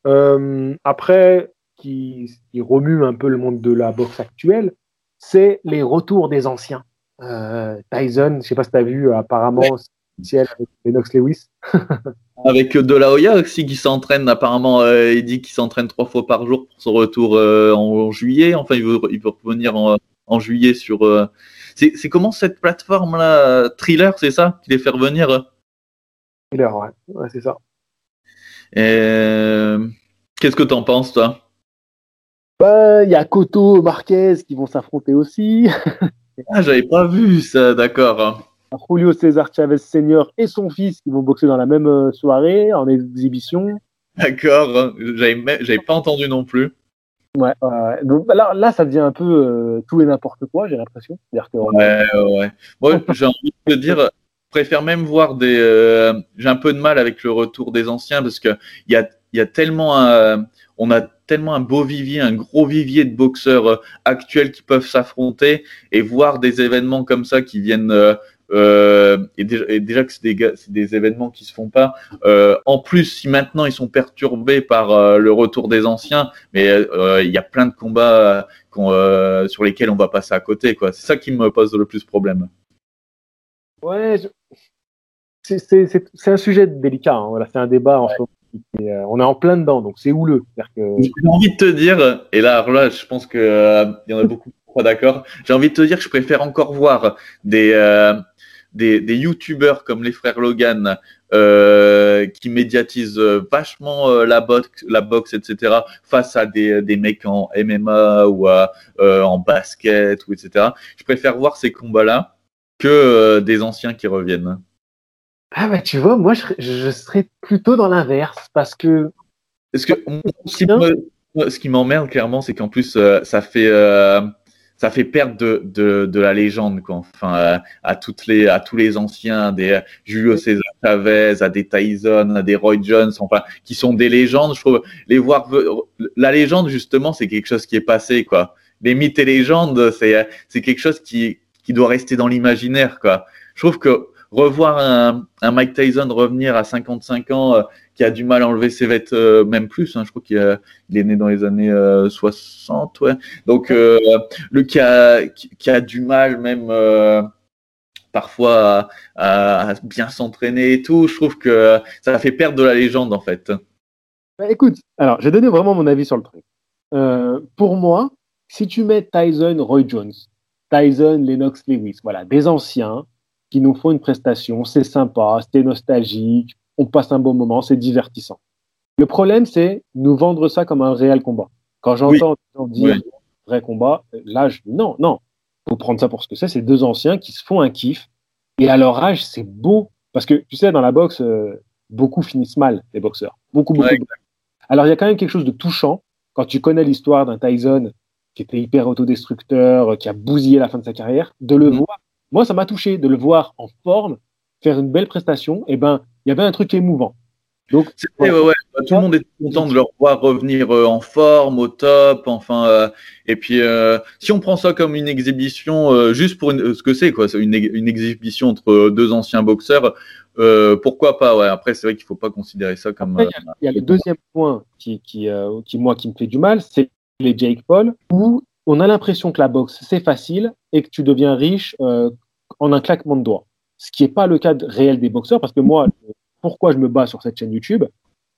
Euh, après, qui, qui, remue un peu le monde de la boxe actuelle, c'est les retours des anciens. Euh, Tyson, je sais pas si tu as vu, apparemment, ouais. avec Lennox Lewis. [laughs] avec De La Hoya aussi qui s'entraîne, apparemment, euh, il dit qu'il s'entraîne trois fois par jour pour son retour euh, en juillet. Enfin, il veut, il veut revenir en, en juillet sur. Euh, c'est comment cette plateforme-là Thriller, c'est ça Qui les fait revenir? Thriller, ouais, ouais c'est ça. Euh, qu'est-ce que t'en penses, toi? Bah, Il y a Coto, Marquez qui vont s'affronter aussi. ah, j'avais pas vu ça, d'accord. Julio César Chavez Senior et son fils qui vont boxer dans la même euh, soirée, en exhibition. D'accord, j'avais pas entendu non plus. Ouais, donc là, là, ça devient un peu euh, tout et n'importe quoi, j'ai l'impression. Ouais, ouais. Moi, [laughs] j'ai envie de dire, préfère même voir des. Euh, j'ai un peu de mal avec le retour des anciens parce que il y a, y a tellement un, on a tellement un beau vivier, un gros vivier de boxeurs actuels qui peuvent s'affronter et voir des événements comme ça qui viennent. Euh, et, déjà, et, déjà, que c'est des, des, événements qui se font pas. Euh, en plus, si maintenant ils sont perturbés par euh, le retour des anciens, mais il y a plein de combats sur lesquels on va passer à côté. quoi. C'est ça qui me pose le plus problème. Ouais, c'est un sujet délicat. Hein. Voilà, c'est un débat en ouais. euh, on est en plein dedans, donc c'est houleux. Que... J'ai envie de te dire, et là, là je pense qu'il euh, y en a beaucoup qui sont pas d'accord. J'ai envie de te dire que je préfère encore voir des, euh, des, des youtubeurs comme les frères Logan euh, qui médiatisent vachement euh, la, boxe, la boxe, etc., face à des, des mecs en MMA ou à, euh, en basket, ou etc. Je préfère voir ces combats-là que des anciens qui reviennent. Ah bah tu vois, moi je, je serais plutôt dans l'inverse parce que. Parce que ce qui m'emmerde clairement, c'est qu'en plus euh, ça fait euh, ça fait perdre de, de, de, la légende quoi. Enfin euh, à toutes les à tous les anciens, des Julio César Chavez, à des Tyson, à des Roy Jones, enfin qui sont des légendes. Je trouve les voir la légende justement, c'est quelque chose qui est passé quoi. Les mythes et légendes, c'est c'est quelque chose qui qui doit rester dans l'imaginaire quoi. Je trouve que revoir un, Mike Tyson revenir à 55 ans, euh, qui a du mal à enlever ses vêtements, euh, même plus. Hein, je crois qu'il il est né dans les années 60, euh, ouais. Donc le qui a du mal même parfois à, à bien s'entraîner et tout. Je trouve que ça fait perdre de la légende en fait. Bah, écoute, alors j'ai donné vraiment mon avis sur le truc. pour moi, si tu mets Tyson, Roy Jones, Tyson, Lennox Lewis, voilà, des anciens qui nous font une prestation, c'est sympa, c'est nostalgique, on passe un bon moment, c'est divertissant. Le problème, c'est nous vendre ça comme un réel combat. Quand j'entends oui. dire oui. vrai combat, là, je non, non. Faut prendre ça pour ce que c'est. C'est deux anciens qui se font un kiff. Et à leur âge, c'est beau. Parce que, tu sais, dans la boxe, euh, beaucoup finissent mal, les boxeurs. Beaucoup, beaucoup. Ouais, Alors, il y a quand même quelque chose de touchant quand tu connais l'histoire d'un Tyson qui était hyper autodestructeur, qui a bousillé la fin de sa carrière, de le mmh. voir moi, ça m'a touché de le voir en forme, faire une belle prestation. Et eh ben, il y avait un truc émouvant. Donc, ouais, ouais, tout le monde est content de le voir revenir euh, en forme, au top, enfin. Euh, et puis, euh, si on prend ça comme une exhibition, euh, juste pour une, ce que c'est, quoi, c'est une, une, exhibition entre deux anciens boxeurs, pourquoi pas Ouais. Après, c'est vrai qu'il faut pas considérer ça comme. Il y, y, a le deuxième point qui, qui, qui, moi, qui me fait du mal, c'est les Jake Paul, où on a l'impression que la boxe c'est facile et que tu deviens riche en un claquement de doigts. ce qui n'est pas le cas réel des boxeurs, parce que moi, pourquoi je me bats sur cette chaîne YouTube,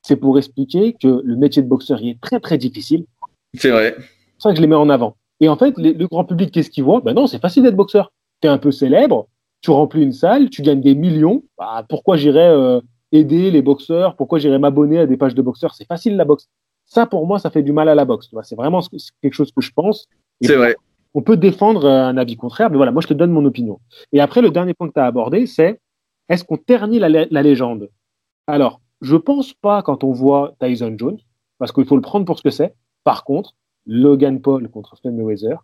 c'est pour expliquer que le métier de boxeur est très très difficile. C'est vrai. C'est ça que je les mets en avant. Et en fait, le grand public, qu'est-ce qu'il voit Ben non, c'est facile d'être boxeur. Tu es un peu célèbre, tu remplis une salle, tu gagnes des millions. Bah, pourquoi j'irais euh, aider les boxeurs? Pourquoi j'irais m'abonner à des pages de boxeurs? C'est facile la boxe. Ça, pour moi, ça fait du mal à la boxe. C'est vraiment quelque chose que je pense. C'est vrai. On peut défendre euh, un avis contraire, mais voilà, moi, je te donne mon opinion. Et après, le dernier point que tu as abordé, c'est est-ce qu'on ternit la, la légende? Alors, je pense pas quand on voit Tyson Jones, parce qu'il faut le prendre pour ce que c'est. Par contre, Logan Paul contre Floyd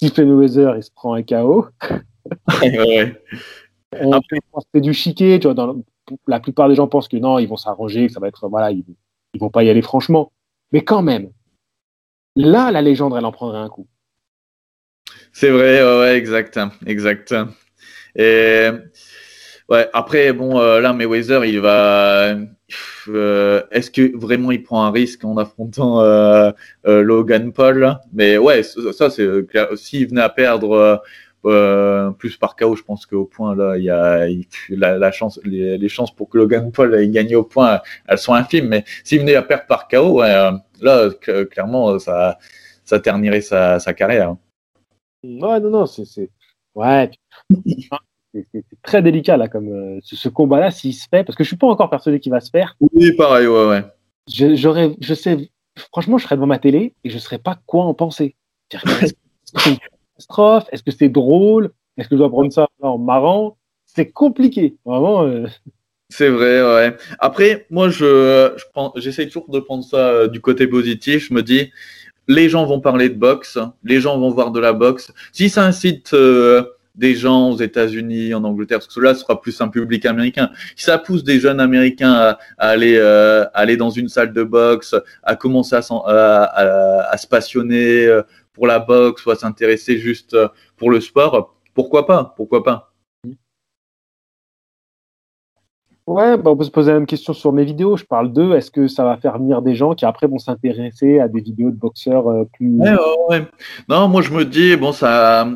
si Floyd il se prend un KO, [laughs] ouais. c'est du chiquet. Tu vois, dans, la plupart des gens pensent que non, ils vont s'arranger, que ça va être voilà, ils, ils vont pas y aller franchement. Mais quand même, là, la légende, elle en prendrait un coup. C'est vrai, ouais, exact, exact. Et Ouais, après, bon, euh, là, Mayweather, il va. Euh, est-ce que vraiment il prend un risque en affrontant euh, Logan Paul? Mais ouais, ça, c'est S'il venait à perdre plus par KO, je pense qu'au point, là, il y a la, chance, les, chances pour que Logan Paul ait gagné au point, elles sont infimes. Mais s'il venait à perdre par KO, ouais, là, clairement, ça, ça ternirait sa carrière. Ouais, non, non, c'est. Ouais c'est très délicat là, comme euh, ce, combat-là, s'il se fait, parce que je suis pas encore persuadé qu'il va se faire. Oui, pareil, ouais, ouais. J'aurais, je sais, franchement, je serais devant ma télé et je saurais pas quoi en penser. Est-ce que c'est une catastrophe? Est-ce que c'est drôle? Est-ce que je dois prendre ça en marrant? C'est compliqué, vraiment. Euh. C'est vrai, ouais. Après, moi, je, je prends, j'essaie toujours de prendre ça euh, du côté positif. Je me dis, les gens vont parler de boxe, les gens vont voir de la boxe. Si ça incite des gens aux États-Unis, en Angleterre, parce que cela sera plus un public américain. Si ça pousse des jeunes américains à, aller euh, aller dans une salle de boxe, à commencer à, à, à se passionner euh, pour la boxe ou à s'intéresser juste euh, pour le sport, pourquoi pas Pourquoi pas Ouais, bah on peut se poser la même question sur mes vidéos. Je parle d'eux. Est-ce que ça va faire venir des gens qui après vont s'intéresser à des vidéos de boxeurs plus. Ouais, ouais, Non, moi je me dis, bon, ça,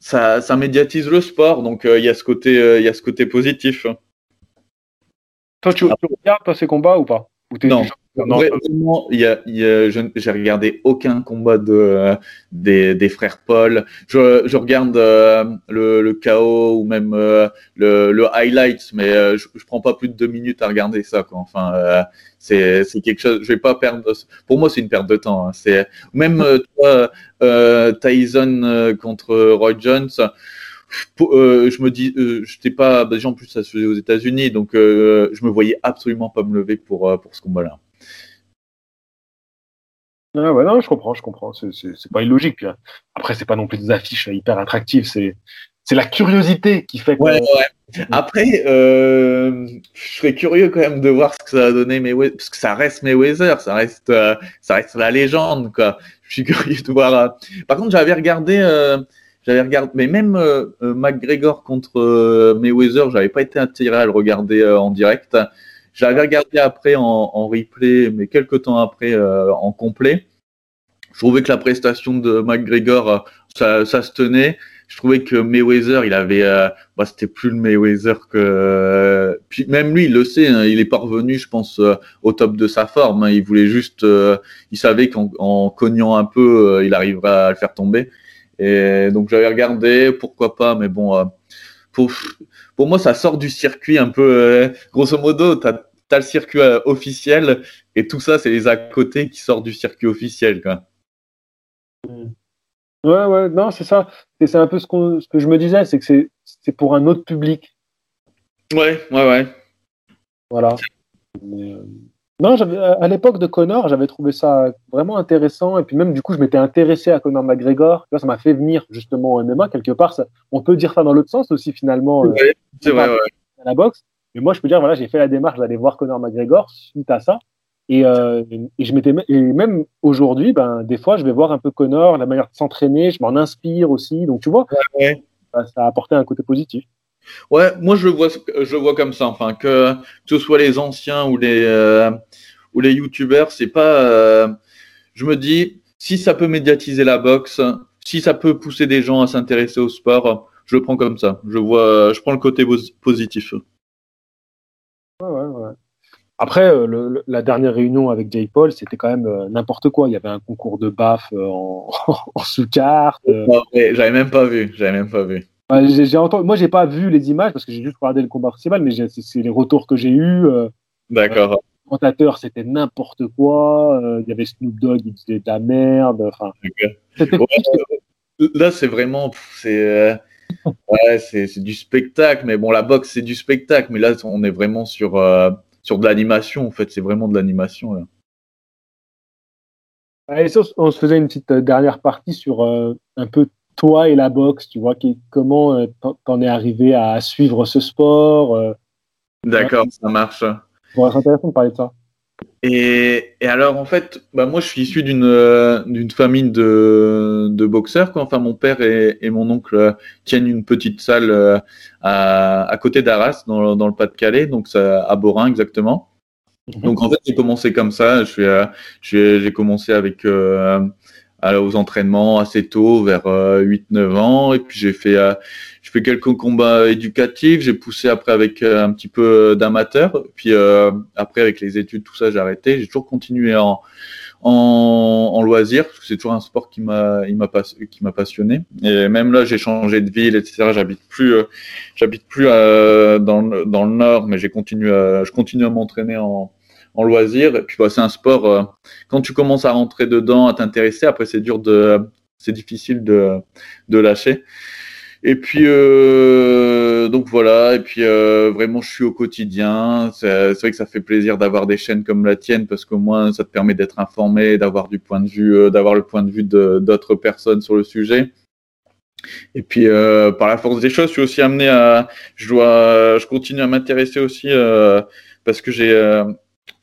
ça, ça médiatise le sport, donc euh, il y a ce côté, euh, y a ce côté positif. Toi, tu, tu regardes toi, ces combats ou pas? Non. Vraiment, y a, y a, j'ai regardé aucun combat de des, des frères Paul. Je, je regarde euh, le, le KO ou même euh, le, le highlights, mais euh, je, je prends pas plus de deux minutes à regarder ça. Quoi. Enfin, c'est c'est quelque chose. Je vais pas perdre. Pour moi, c'est une perte de temps. Hein. C'est même toi, Tyson contre Roy Jones. Euh, je me dis, euh, je n'étais pas, bah, déjà en plus ça se faisait aux États-Unis, donc euh, je me voyais absolument pas me lever pour pour ce combat-là. Ah ouais, non, je comprends, je comprends. C'est pas illogique. Hein. Après, c'est pas non plus des affiches hyper attractives. C'est c'est la curiosité qui fait. Ouais, ouais. Après, euh, je serais curieux quand même de voir ce que ça va donner, mais parce que ça reste Mayweather, ça reste, euh, ça reste la légende, quoi. Je suis [laughs] curieux de voir. Euh... Par contre, j'avais regardé, euh, j'avais regardé, mais même euh, McGregor contre Mayweather, j'avais pas été attiré à le regarder en direct. J'avais regardé après en, en, replay, mais quelques temps après en complet. Je trouvais que la prestation de McGregor, ça, ça se tenait je trouvais que Mayweather, il avait, euh, bah, c'était plus le Mayweather que. puis même lui, il le sait, hein, il est parvenu, je pense, euh, au top de sa forme. Hein. il voulait juste, euh, il savait qu'en cognant un peu, il arriverait à le faire tomber. Et donc j'avais regardé, pourquoi pas, mais bon, pour, pour moi, ça sort du circuit un peu. grosso modo, t'as as le circuit officiel et tout ça, c'est les à côté qui sortent du circuit officiel, quoi. Mm. Ouais, ouais, non, c'est ça. C'est un peu ce, ce, que je me disais, c'est que c'est pour un autre public. Ouais, ouais, ouais. Voilà. Euh, non, à l'époque de Connor, j'avais trouvé ça vraiment intéressant. Et puis même, du coup, je m'étais intéressé à Connor McGregor. Ça m'a fait venir justement au MMA. Quelque part, on peut dire ça dans l'autre sens aussi, finalement. Euh, c'est vrai, ouais. À la boxe. Mais moi, je peux dire, voilà, j'ai fait la démarche d'aller voir Connor McGregor suite à ça. Et, euh, et, je m'étais et même aujourd'hui, ben des fois, je vais voir un peu Connor, la manière de s'entraîner, je m'en inspire aussi. Donc tu vois, ouais. ça, ça, a apporté un côté positif. Ouais, moi je le vois, je le vois comme ça. Enfin, que, que ce soit les anciens ou les euh, ou les youtubeurs, c'est pas. Euh, je me dis, si ça peut médiatiser la boxe, si ça peut pousser des gens à s'intéresser au sport, je le prends comme ça. Je vois, je prends le côté positif. Ouais, ouais, ouais. Après, euh, la dernière réunion avec Jay Paul, c'était quand même euh, n'importe quoi. Il y avait un concours de baf [laughs] en, sous-carte. J'avais même pas vu. J'avais même pas vu. J'ai entendu, moi, j'ai pas vu les images parce que j'ai juste regardé le combat principal, mais c'est les retours que j'ai eus. D'accord. le commentateur, c'était n'importe quoi. Il y avait Snoop Dogg, il disait de la merde. Enfin, là, c'est vraiment, c'est, ouais, c'est du spectacle. Mais bon, la boxe, c'est du spectacle. Mais là, on est vraiment sur sur de l'animation, en fait. C'est vraiment de l'animation. on se faisait une petite euh, dernière partie sur euh, un peu toi et la boxe, tu vois, qui, comment euh, t'en es arrivé à suivre ce sport. D'accord, ça marche. Bon, c'est intéressant de parler de ça. Et, alors, en fait, bah, moi, je suis issu d'une euh, d'une famille de, de boxeurs. Quoi. Enfin, mon père et, et mon oncle euh, tiennent une petite salle euh, à, à côté d'Arras, dans, dans le Pas-de-Calais, donc ça, à Borin exactement. Mhm. Donc, en fait, j'ai commencé comme ça. Je j'ai commencé avec aux entraînements assez tôt, vers 8-9 ans, et puis j'ai fait je fais quelques combats éducatifs, j'ai poussé après avec euh, un petit peu d'amateur, puis euh, après avec les études, tout ça, j'ai arrêté. J'ai toujours continué en, en, en loisir, parce que c'est toujours un sport qui m'a il m'a qui m'a passionné. Et même là, j'ai changé de ville, etc. J'habite plus euh, j'habite plus dans, dans le nord, mais j'ai continué je continue à m'entraîner en en loisir. Et puis bah, c'est un sport. quand tu commences à rentrer dedans, à t'intéresser, après c'est dur de, c'est difficile de de lâcher. Et puis euh, donc voilà, et puis euh, vraiment je suis au quotidien. C'est vrai que ça fait plaisir d'avoir des chaînes comme la tienne parce qu'au moins ça te permet d'être informé, d'avoir du point de vue, euh, d'avoir le point de vue d'autres personnes sur le sujet. Et puis euh, par la force des choses, je suis aussi amené à, je dois, je continue à m'intéresser aussi euh, parce que j'ai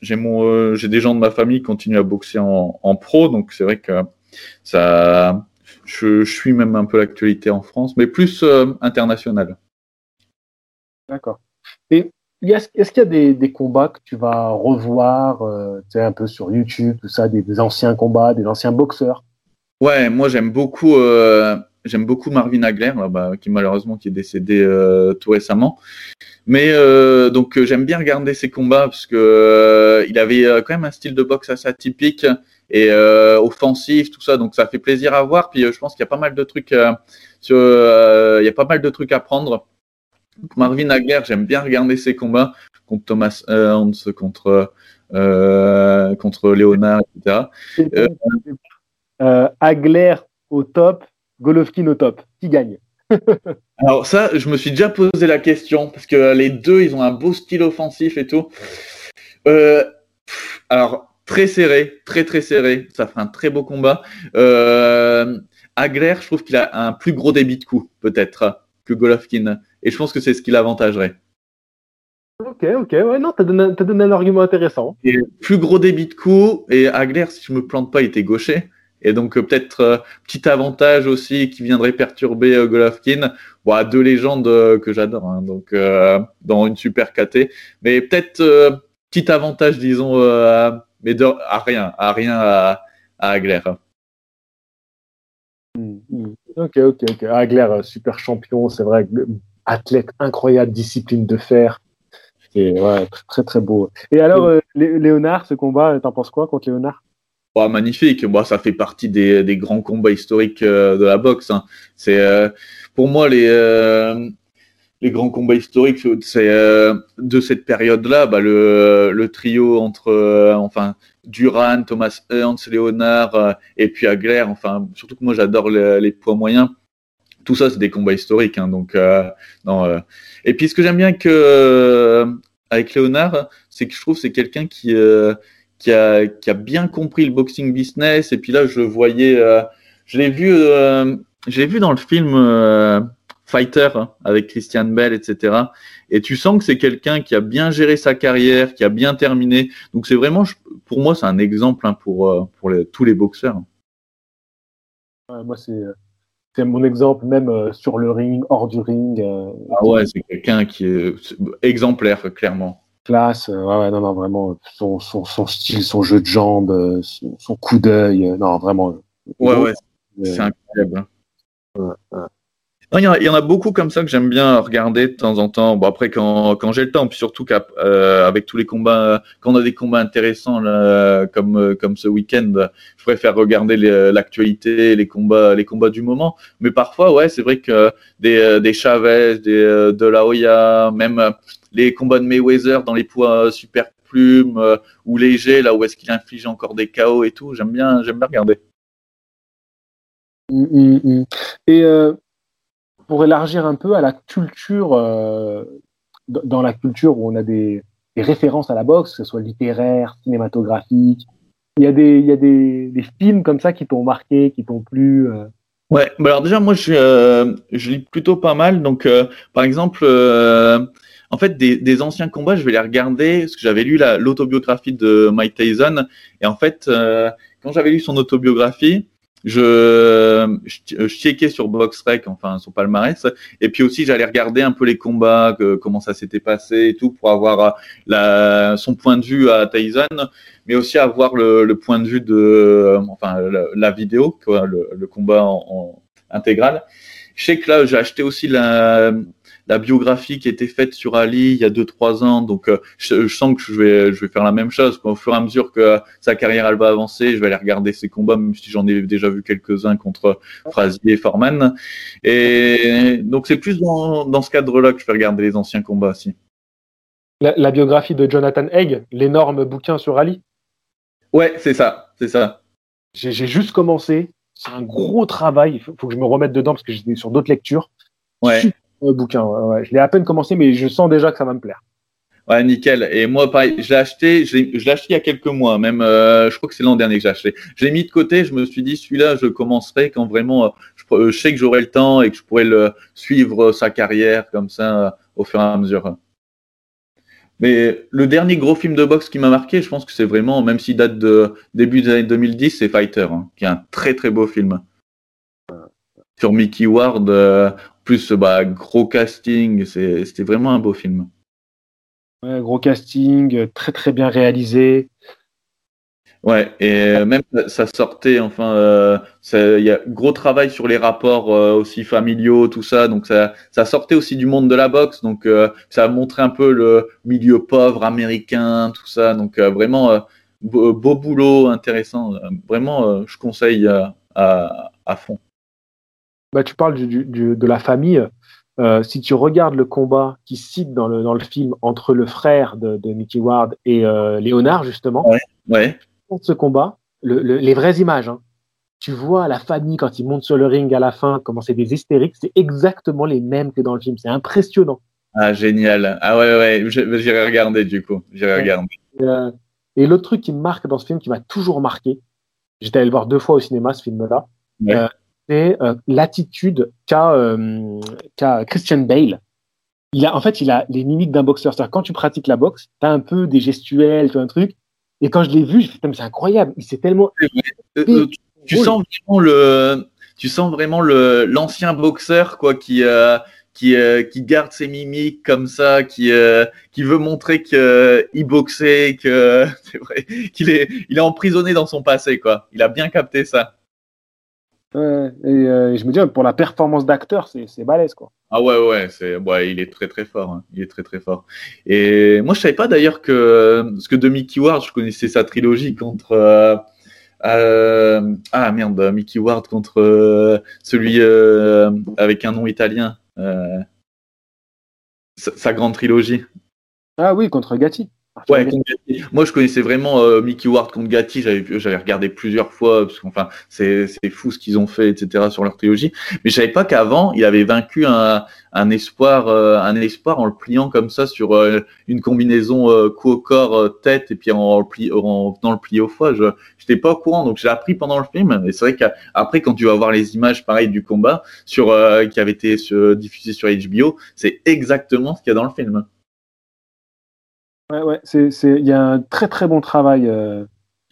j'ai mon j'ai des gens de ma famille qui continuent à boxer en, en pro, donc c'est vrai que ça je, suis même un peu l'actualité en France, mais plus euh, internationale. D'accord. Et est-ce qu'il y a des, combats que tu vas revoir, euh, tu sais, un peu sur YouTube, tout ça, des, anciens combats, des anciens boxeurs? Ouais, moi j'aime beaucoup, euh, j'aime beaucoup Marvin Hagler, bah, qui malheureusement qui est décédé tout récemment. Mais donc j'aime bien regarder ses combats parce que il avait quand même un style de boxe assez atypique et euh, offensif, tout ça. Donc ça fait plaisir à voir. Puis euh, je pense qu'il y a pas mal de trucs, euh, sur, il y a pas mal de trucs à prendre. Marvin Hagler, j'aime bien regarder ses combats contre Thomas Hans, contre contre Léonard, etc. Hagler au top, Golovkin au top. Qui gagne? Alors ça, je me suis déjà posé la question parce que les deux, ils ont un beau style offensif et tout. alors très serré, très très serré. Ça fera un très beau combat. Euh, Agler, je trouve qu'il a un plus gros débit de coups, peut-être, que Golovkin. Et je pense que c'est ce qui l'avantagerait. Ok, ok, ouais, non, t'as donné, as donné un argument intéressant. Et plus gros débit de coups, et Agler, si je me plante pas, il était gaucher. Et donc euh, peut-être euh, petit avantage aussi qui viendrait perturber Golovkin. Bon, deux légendes que j'adore, hein, donc dans une super KT. Mais peut-être petit avantage, disons, mais de, à rien, à rien à, à Agler. Hmm, hmm. Ok, ok, ok. Agler, euh, super champion, c'est vrai, athlète incroyable, discipline de fer. C'est ouais, très, très beau. Et alors, euh, Léonard, ce combat, t'en penses quoi contre Léonard? Oh, Magnifique. Moi, ça fait partie des, grands combats historiques euh, de la boxe. Hein. C'est pour moi les les grands combats historiques, c'est euh, de cette période-là, bah, le, le, trio entre euh, enfin Duran, Thomas Ernst, Léonard euh, et puis Agler. Enfin, surtout que moi j'adore les, poids moyens. Tout ça, c'est des combats historiques. Hein, donc, non, Et puis, ce que j'aime bien que avec Léonard, c'est que je trouve c'est quelqu'un qui qui a, qui a bien compris le boxing business. Et puis là, je voyais, je l'ai vu, j'ai vu dans le film fighter hein, avec Christian Bell, etc. Et tu sens que c'est quelqu'un qui a bien géré sa carrière, qui a bien terminé. Donc c'est vraiment, pour moi, c'est un exemple hein, pour, euh, tous les boxeurs. moi, c'est c'est mon exemple même euh, sur le ring, hors du ring. Euh, ah ouais, c'est quelqu'un qui est exemplaire, clairement. Classe, ouais, ouais, non, non, vraiment, son, son, son, style, son jeu de jambes, son, coup d'œil, non, vraiment. Ouais, ouais, c'est incroyable. Ouais, ouais. il, y en a, il y en a beaucoup comme ça que j'aime bien regarder de temps en temps. Bon après quand, quand j'ai le temps, puis surtout qu'avec euh, tous les combats, quand on a des combats intéressants là, comme euh, comme ce week-end, je préfère regarder l'actualité, les combats, les combats du moment. Mais parfois, ouais, c'est vrai que des, euh, des Chavez, des de la Hoya, même les combats de Mayweather dans les poids super plumes ou légers, là où est-ce qu'il inflige encore des chaos et tout, j'aime bien, j'aime bien regarder. Mm, mm, mm. Et pour élargir un peu à la culture, euh, dans la culture où on a des, références à la boxe, que ce soit littéraire, cinématographique, il y a des, il y a des, films comme ça qui t'ont marqué, qui t'ont plu euh? Ouais, bah alors déjà moi je, euh, je lis plutôt pas mal, donc par exemple en fait des, des, anciens combats je vais les regarder parce que j'avais lu l'autobiographie de Mike Tyson et en fait quand j'avais lu son autobiographie je, je, checkais sur BoxRec, enfin son palmarès, et puis aussi j'allais regarder un peu les combats, comment ça s'était passé et tout, pour avoir euh, la, son point de vue à Tyson, mais aussi avoir le, le point de vue de, euh, enfin la, vidéo, quoi, le, le combat en, en, intégral. Je sais que là j'ai acheté aussi la, la biographie qui a été faite sur Ali il y a 2-3 ans. Donc, euh, je, sens que je vais, je vais faire la même chose. Au fur et à mesure que sa carrière elle va avancer, je vais aller regarder ses combats, même si j'en ai déjà vu quelques-uns contre Frazier et Foreman. Et donc, c'est plus dans, dans ce cadre-là que je vais regarder les anciens combats aussi. La, biographie de Jonathan Haig, l'énorme bouquin sur Ali Ouais, c'est ça, c'est ça. J'ai juste commencé. C'est un gros travail. Il faut, que je me remette dedans parce que j'étais sur d'autres lectures. Ouais bouquin. Ouais, Je l'ai à peine commencé, mais je sens déjà que ça va me plaire. Ouais, nickel. Et moi, pareil, je l'ai acheté, je l'ai acheté il y a quelques mois, même, euh, je crois que c'est l'an dernier que j'ai acheté. Je l'ai mis de côté, je me suis dit, celui-là, je commencerai quand vraiment, euh, je, sais que j'aurai le temps et que je pourrai le suivre sa carrière comme ça, euh, au fur et à mesure. Mais le dernier gros film de boxe qui m'a marqué, je pense que c'est vraiment, même s'il date de début des années 2010, c'est Fighter, hein, qui est un très très beau film. Sur Mickey Ward, plus bah, gros casting, c'était vraiment un beau film. Ouais, gros casting, très très bien réalisé. Ouais, et même ça sortait, enfin, euh, il y a gros travail sur les rapports euh, aussi familiaux, tout ça, donc ça, ça sortait aussi du monde de la boxe, donc euh, ça a montré un peu le milieu pauvre américain, tout ça, donc vraiment beau, boulot, intéressant, vraiment, je conseille à, à fond bah, tu parles du, du, de la famille. Euh, si tu regardes le combat qui cite dans le, dans le film entre le frère de, de Mickey Ward et euh, Léonard, justement, ouais, ouais. ce combat, le, le, les vraies images, hein, tu vois la famille quand ils montent sur le ring à la fin, comment c'est des hystériques, c'est exactement les mêmes que dans le film. C'est impressionnant. Ah, génial. Ah ouais, ouais, j'irai regarder du coup. J'irai ouais. regarder. Euh, et l'autre truc qui me marque dans ce film, qui m'a toujours marqué, j'étais allé le voir deux fois au cinéma, ce film-là, ouais. Euh, c'est euh, l'attitude euh, qu'a Christian Bale. Il a, en fait, il a les mimiques d'un boxeur. C'est-à-dire, quand tu pratiques la boxe, tu as un peu des gestuels, tu as un truc. Et quand je l'ai vu, je me c'est incroyable. Il s'est tellement. Euh, tu, sens vraiment le, tu sens vraiment le, l'ancien boxeur, quoi, qui, qui, qui garde ses mimiques comme ça, qui, qui veut montrer qu'il boxait, que, [laughs] c'est vrai, qu'il est, il est emprisonné dans son passé, quoi. Il a bien capté ça. Ouais, et, euh, je me dis, pour la performance d'acteur, c'est balèze, quoi. Ah ouais, ouais, c'est, ouais, il est très très fort. Hein. Il est très très fort. Et moi, je savais pas d'ailleurs que, parce que de Mickey Ward, je connaissais sa trilogie contre. Euh, euh, ah merde, Mickey Ward contre euh, celui euh, avec un nom italien. Sa, sa, grande trilogie. Ah oui, contre Gatti. Ouais, moi je connaissais vraiment euh, Mickey Ward contre Gatti, j'avais j'avais regardé plusieurs fois parce qu'enfin c'est c'est fou ce qu'ils ont fait etc sur leur trilogie, mais je savais pas qu'avant il avait vaincu un un espoir euh, un espoir en le pliant comme ça sur euh, une combinaison euh, cou au corps euh, tête et puis en, en, pli, en venant le plier au foie, je j'étais pas au courant donc j'ai appris pendant le film. Et c'est vrai qu'après quand tu vas voir les images pareil du combat sur qui avait été diffusé sur HBO, c'est exactement ce qu'il y a dans le film. Ouais, ouais, c'est, c'est, il y a un très très bon travail euh,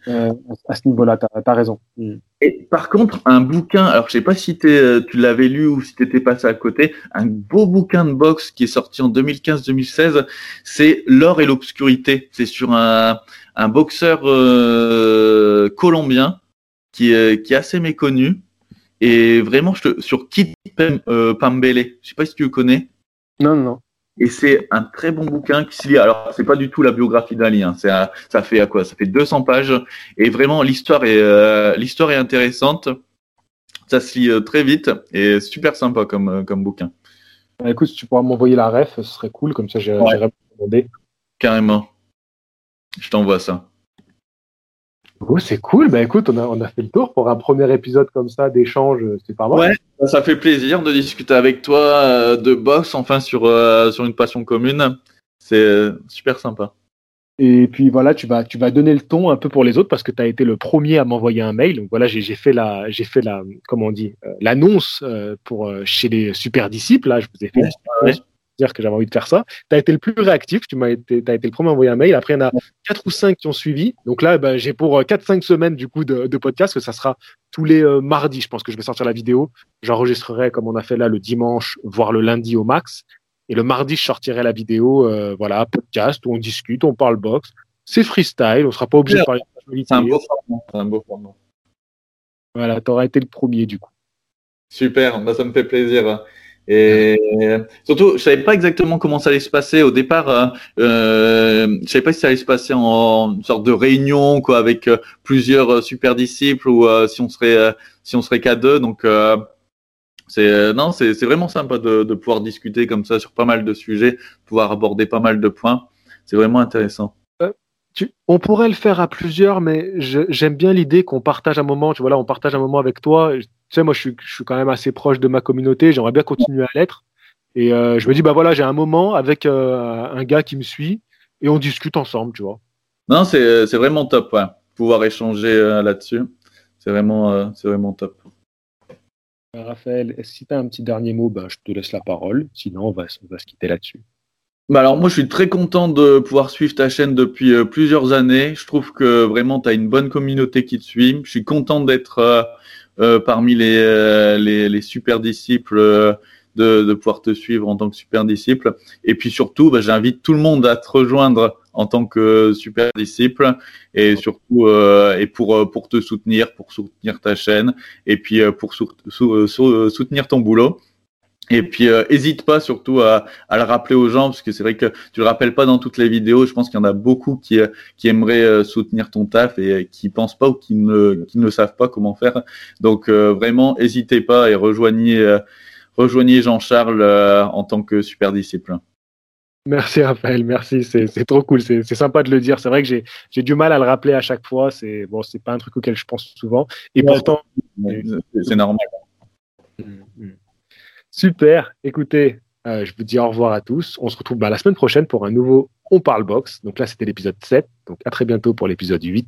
euh, à ce niveau-là. T'as, as raison. Mm. Et par contre, un bouquin. Alors, je sais pas si tu l'avais lu ou si t'étais passé à côté. Un beau bouquin de boxe qui est sorti en 2015-2016. C'est l'or et l'obscurité. C'est sur un, un boxeur euh, colombien qui est, qui est assez méconnu Et vraiment, je sur Kit Pambele, je sais pas si tu le connais. Non, non, non. Et c'est un très bon bouquin qui se lit. Alors, c'est pas du tout la biographie d'Ali. Hein. ça fait à quoi Ça fait 200 pages. Et vraiment, l'histoire est, l'histoire est intéressante. Ça se lit très vite et super sympa comme, comme bouquin. Bah, écoute, si tu pourras m'envoyer la ref, ce serait cool. Comme ça, j'irai ouais. demander. Carrément. Je t'envoie ça. Oh, c'est cool. Bah écoute, on a, on a fait le tour pour un premier épisode comme ça d'échange. C'est pas mal. Ouais, ça fait plaisir de discuter avec toi euh, de boxe, enfin sur, euh, sur une passion commune. C'est euh, super sympa. Et puis voilà, tu vas, tu vas donner le ton un peu pour les autres parce que tu as été le premier à m'envoyer un mail. Donc voilà, j'ai fait la, j'ai fait la, comment on dit, l'annonce pour chez les super disciples. Là, je vous ai fait dire que j'avais envie de faire ça. Tu as été le plus réactif, tu m'as été, as été le premier à envoyer un mail. Après, il y en a quatre ou cinq qui ont suivi. Donc là, ben, j'ai pour 4-5 semaines du coup de, de, podcast, que ça sera tous les euh, mardis. Je pense que je vais sortir la vidéo. J'enregistrerai comme on a fait là le dimanche, voire le lundi au max. Et le mardi, je sortirai la vidéo, euh, voilà, podcast où on discute, on parle boxe. C'est freestyle, on sera pas obligé de parler C'est un beau format. Un beau format. Voilà, tu auras été le premier du coup. Super, bah, ça me fait plaisir. Et surtout, je savais pas exactement comment ça allait se passer au départ. Euh, euh, je savais pas si ça allait se passer en sorte de réunion, quoi, avec euh, plusieurs euh, super disciples ou si on serait si on serait qu'à deux. Donc c'est non, c'est vraiment sympa de, pouvoir discuter comme ça sur pas mal de sujets, pouvoir aborder pas mal de points. C'est vraiment intéressant. On pourrait le faire à plusieurs, mais j'aime bien l'idée qu'on partage un moment. Tu vois là, on partage un moment avec toi sais, moi, je suis, je suis quand même assez proche de ma communauté. J'aimerais bien continuer à l'être. Et euh, je me dis, bah voilà, j'ai un moment avec euh, un gars qui me suit et on discute ensemble, tu vois. Non, c'est vraiment top, ouais. pouvoir échanger euh, là-dessus. C'est vraiment, c'est vraiment top. Raphaël, si tu as un petit dernier mot, bah, je te laisse la parole. Sinon, on va, on va se quitter là-dessus. Bah alors moi je suis très content de pouvoir suivre ta chaîne depuis plusieurs années. Je trouve que vraiment tu as une bonne communauté qui te suit. Je suis content d'être euh, parmi les, euh, les, les, super disciples euh, de, de, pouvoir te suivre en tant que super disciple. Et puis surtout, bah, j'invite tout le monde à te rejoindre en tant que super disciple et surtout euh, et pour pour te soutenir, pour soutenir ta chaîne et puis pour soutenir ton boulot. Et puis, euh, hésite pas surtout à, à, le rappeler aux gens, parce que c'est vrai que tu le rappelles pas dans toutes les vidéos. Je pense qu'il y en a beaucoup qui, euh, qui aimeraient euh, soutenir ton taf et qui pensent pas ou qui ne, qui ne savent pas comment faire. Donc, vraiment, hésitez pas et rejoignez, rejoignez Jean-Charles en tant que super disciple. Merci Raphaël, merci, c'est trop cool, c'est sympa de le dire. C'est vrai que j'ai du mal à le rappeler à chaque fois. C'est bon, c'est pas un truc auquel je pense souvent. Et pourtant, c'est normal. Mmh, mmh. Super. Écoutez, euh, je vous dis au revoir à tous. On se retrouve bah, la semaine prochaine pour un nouveau On parle box. Donc là, c'était l'épisode 7. Donc à très bientôt pour l'épisode 8.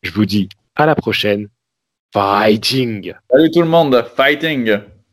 Je vous dis à la prochaine. Fighting. Salut tout le monde. Fighting.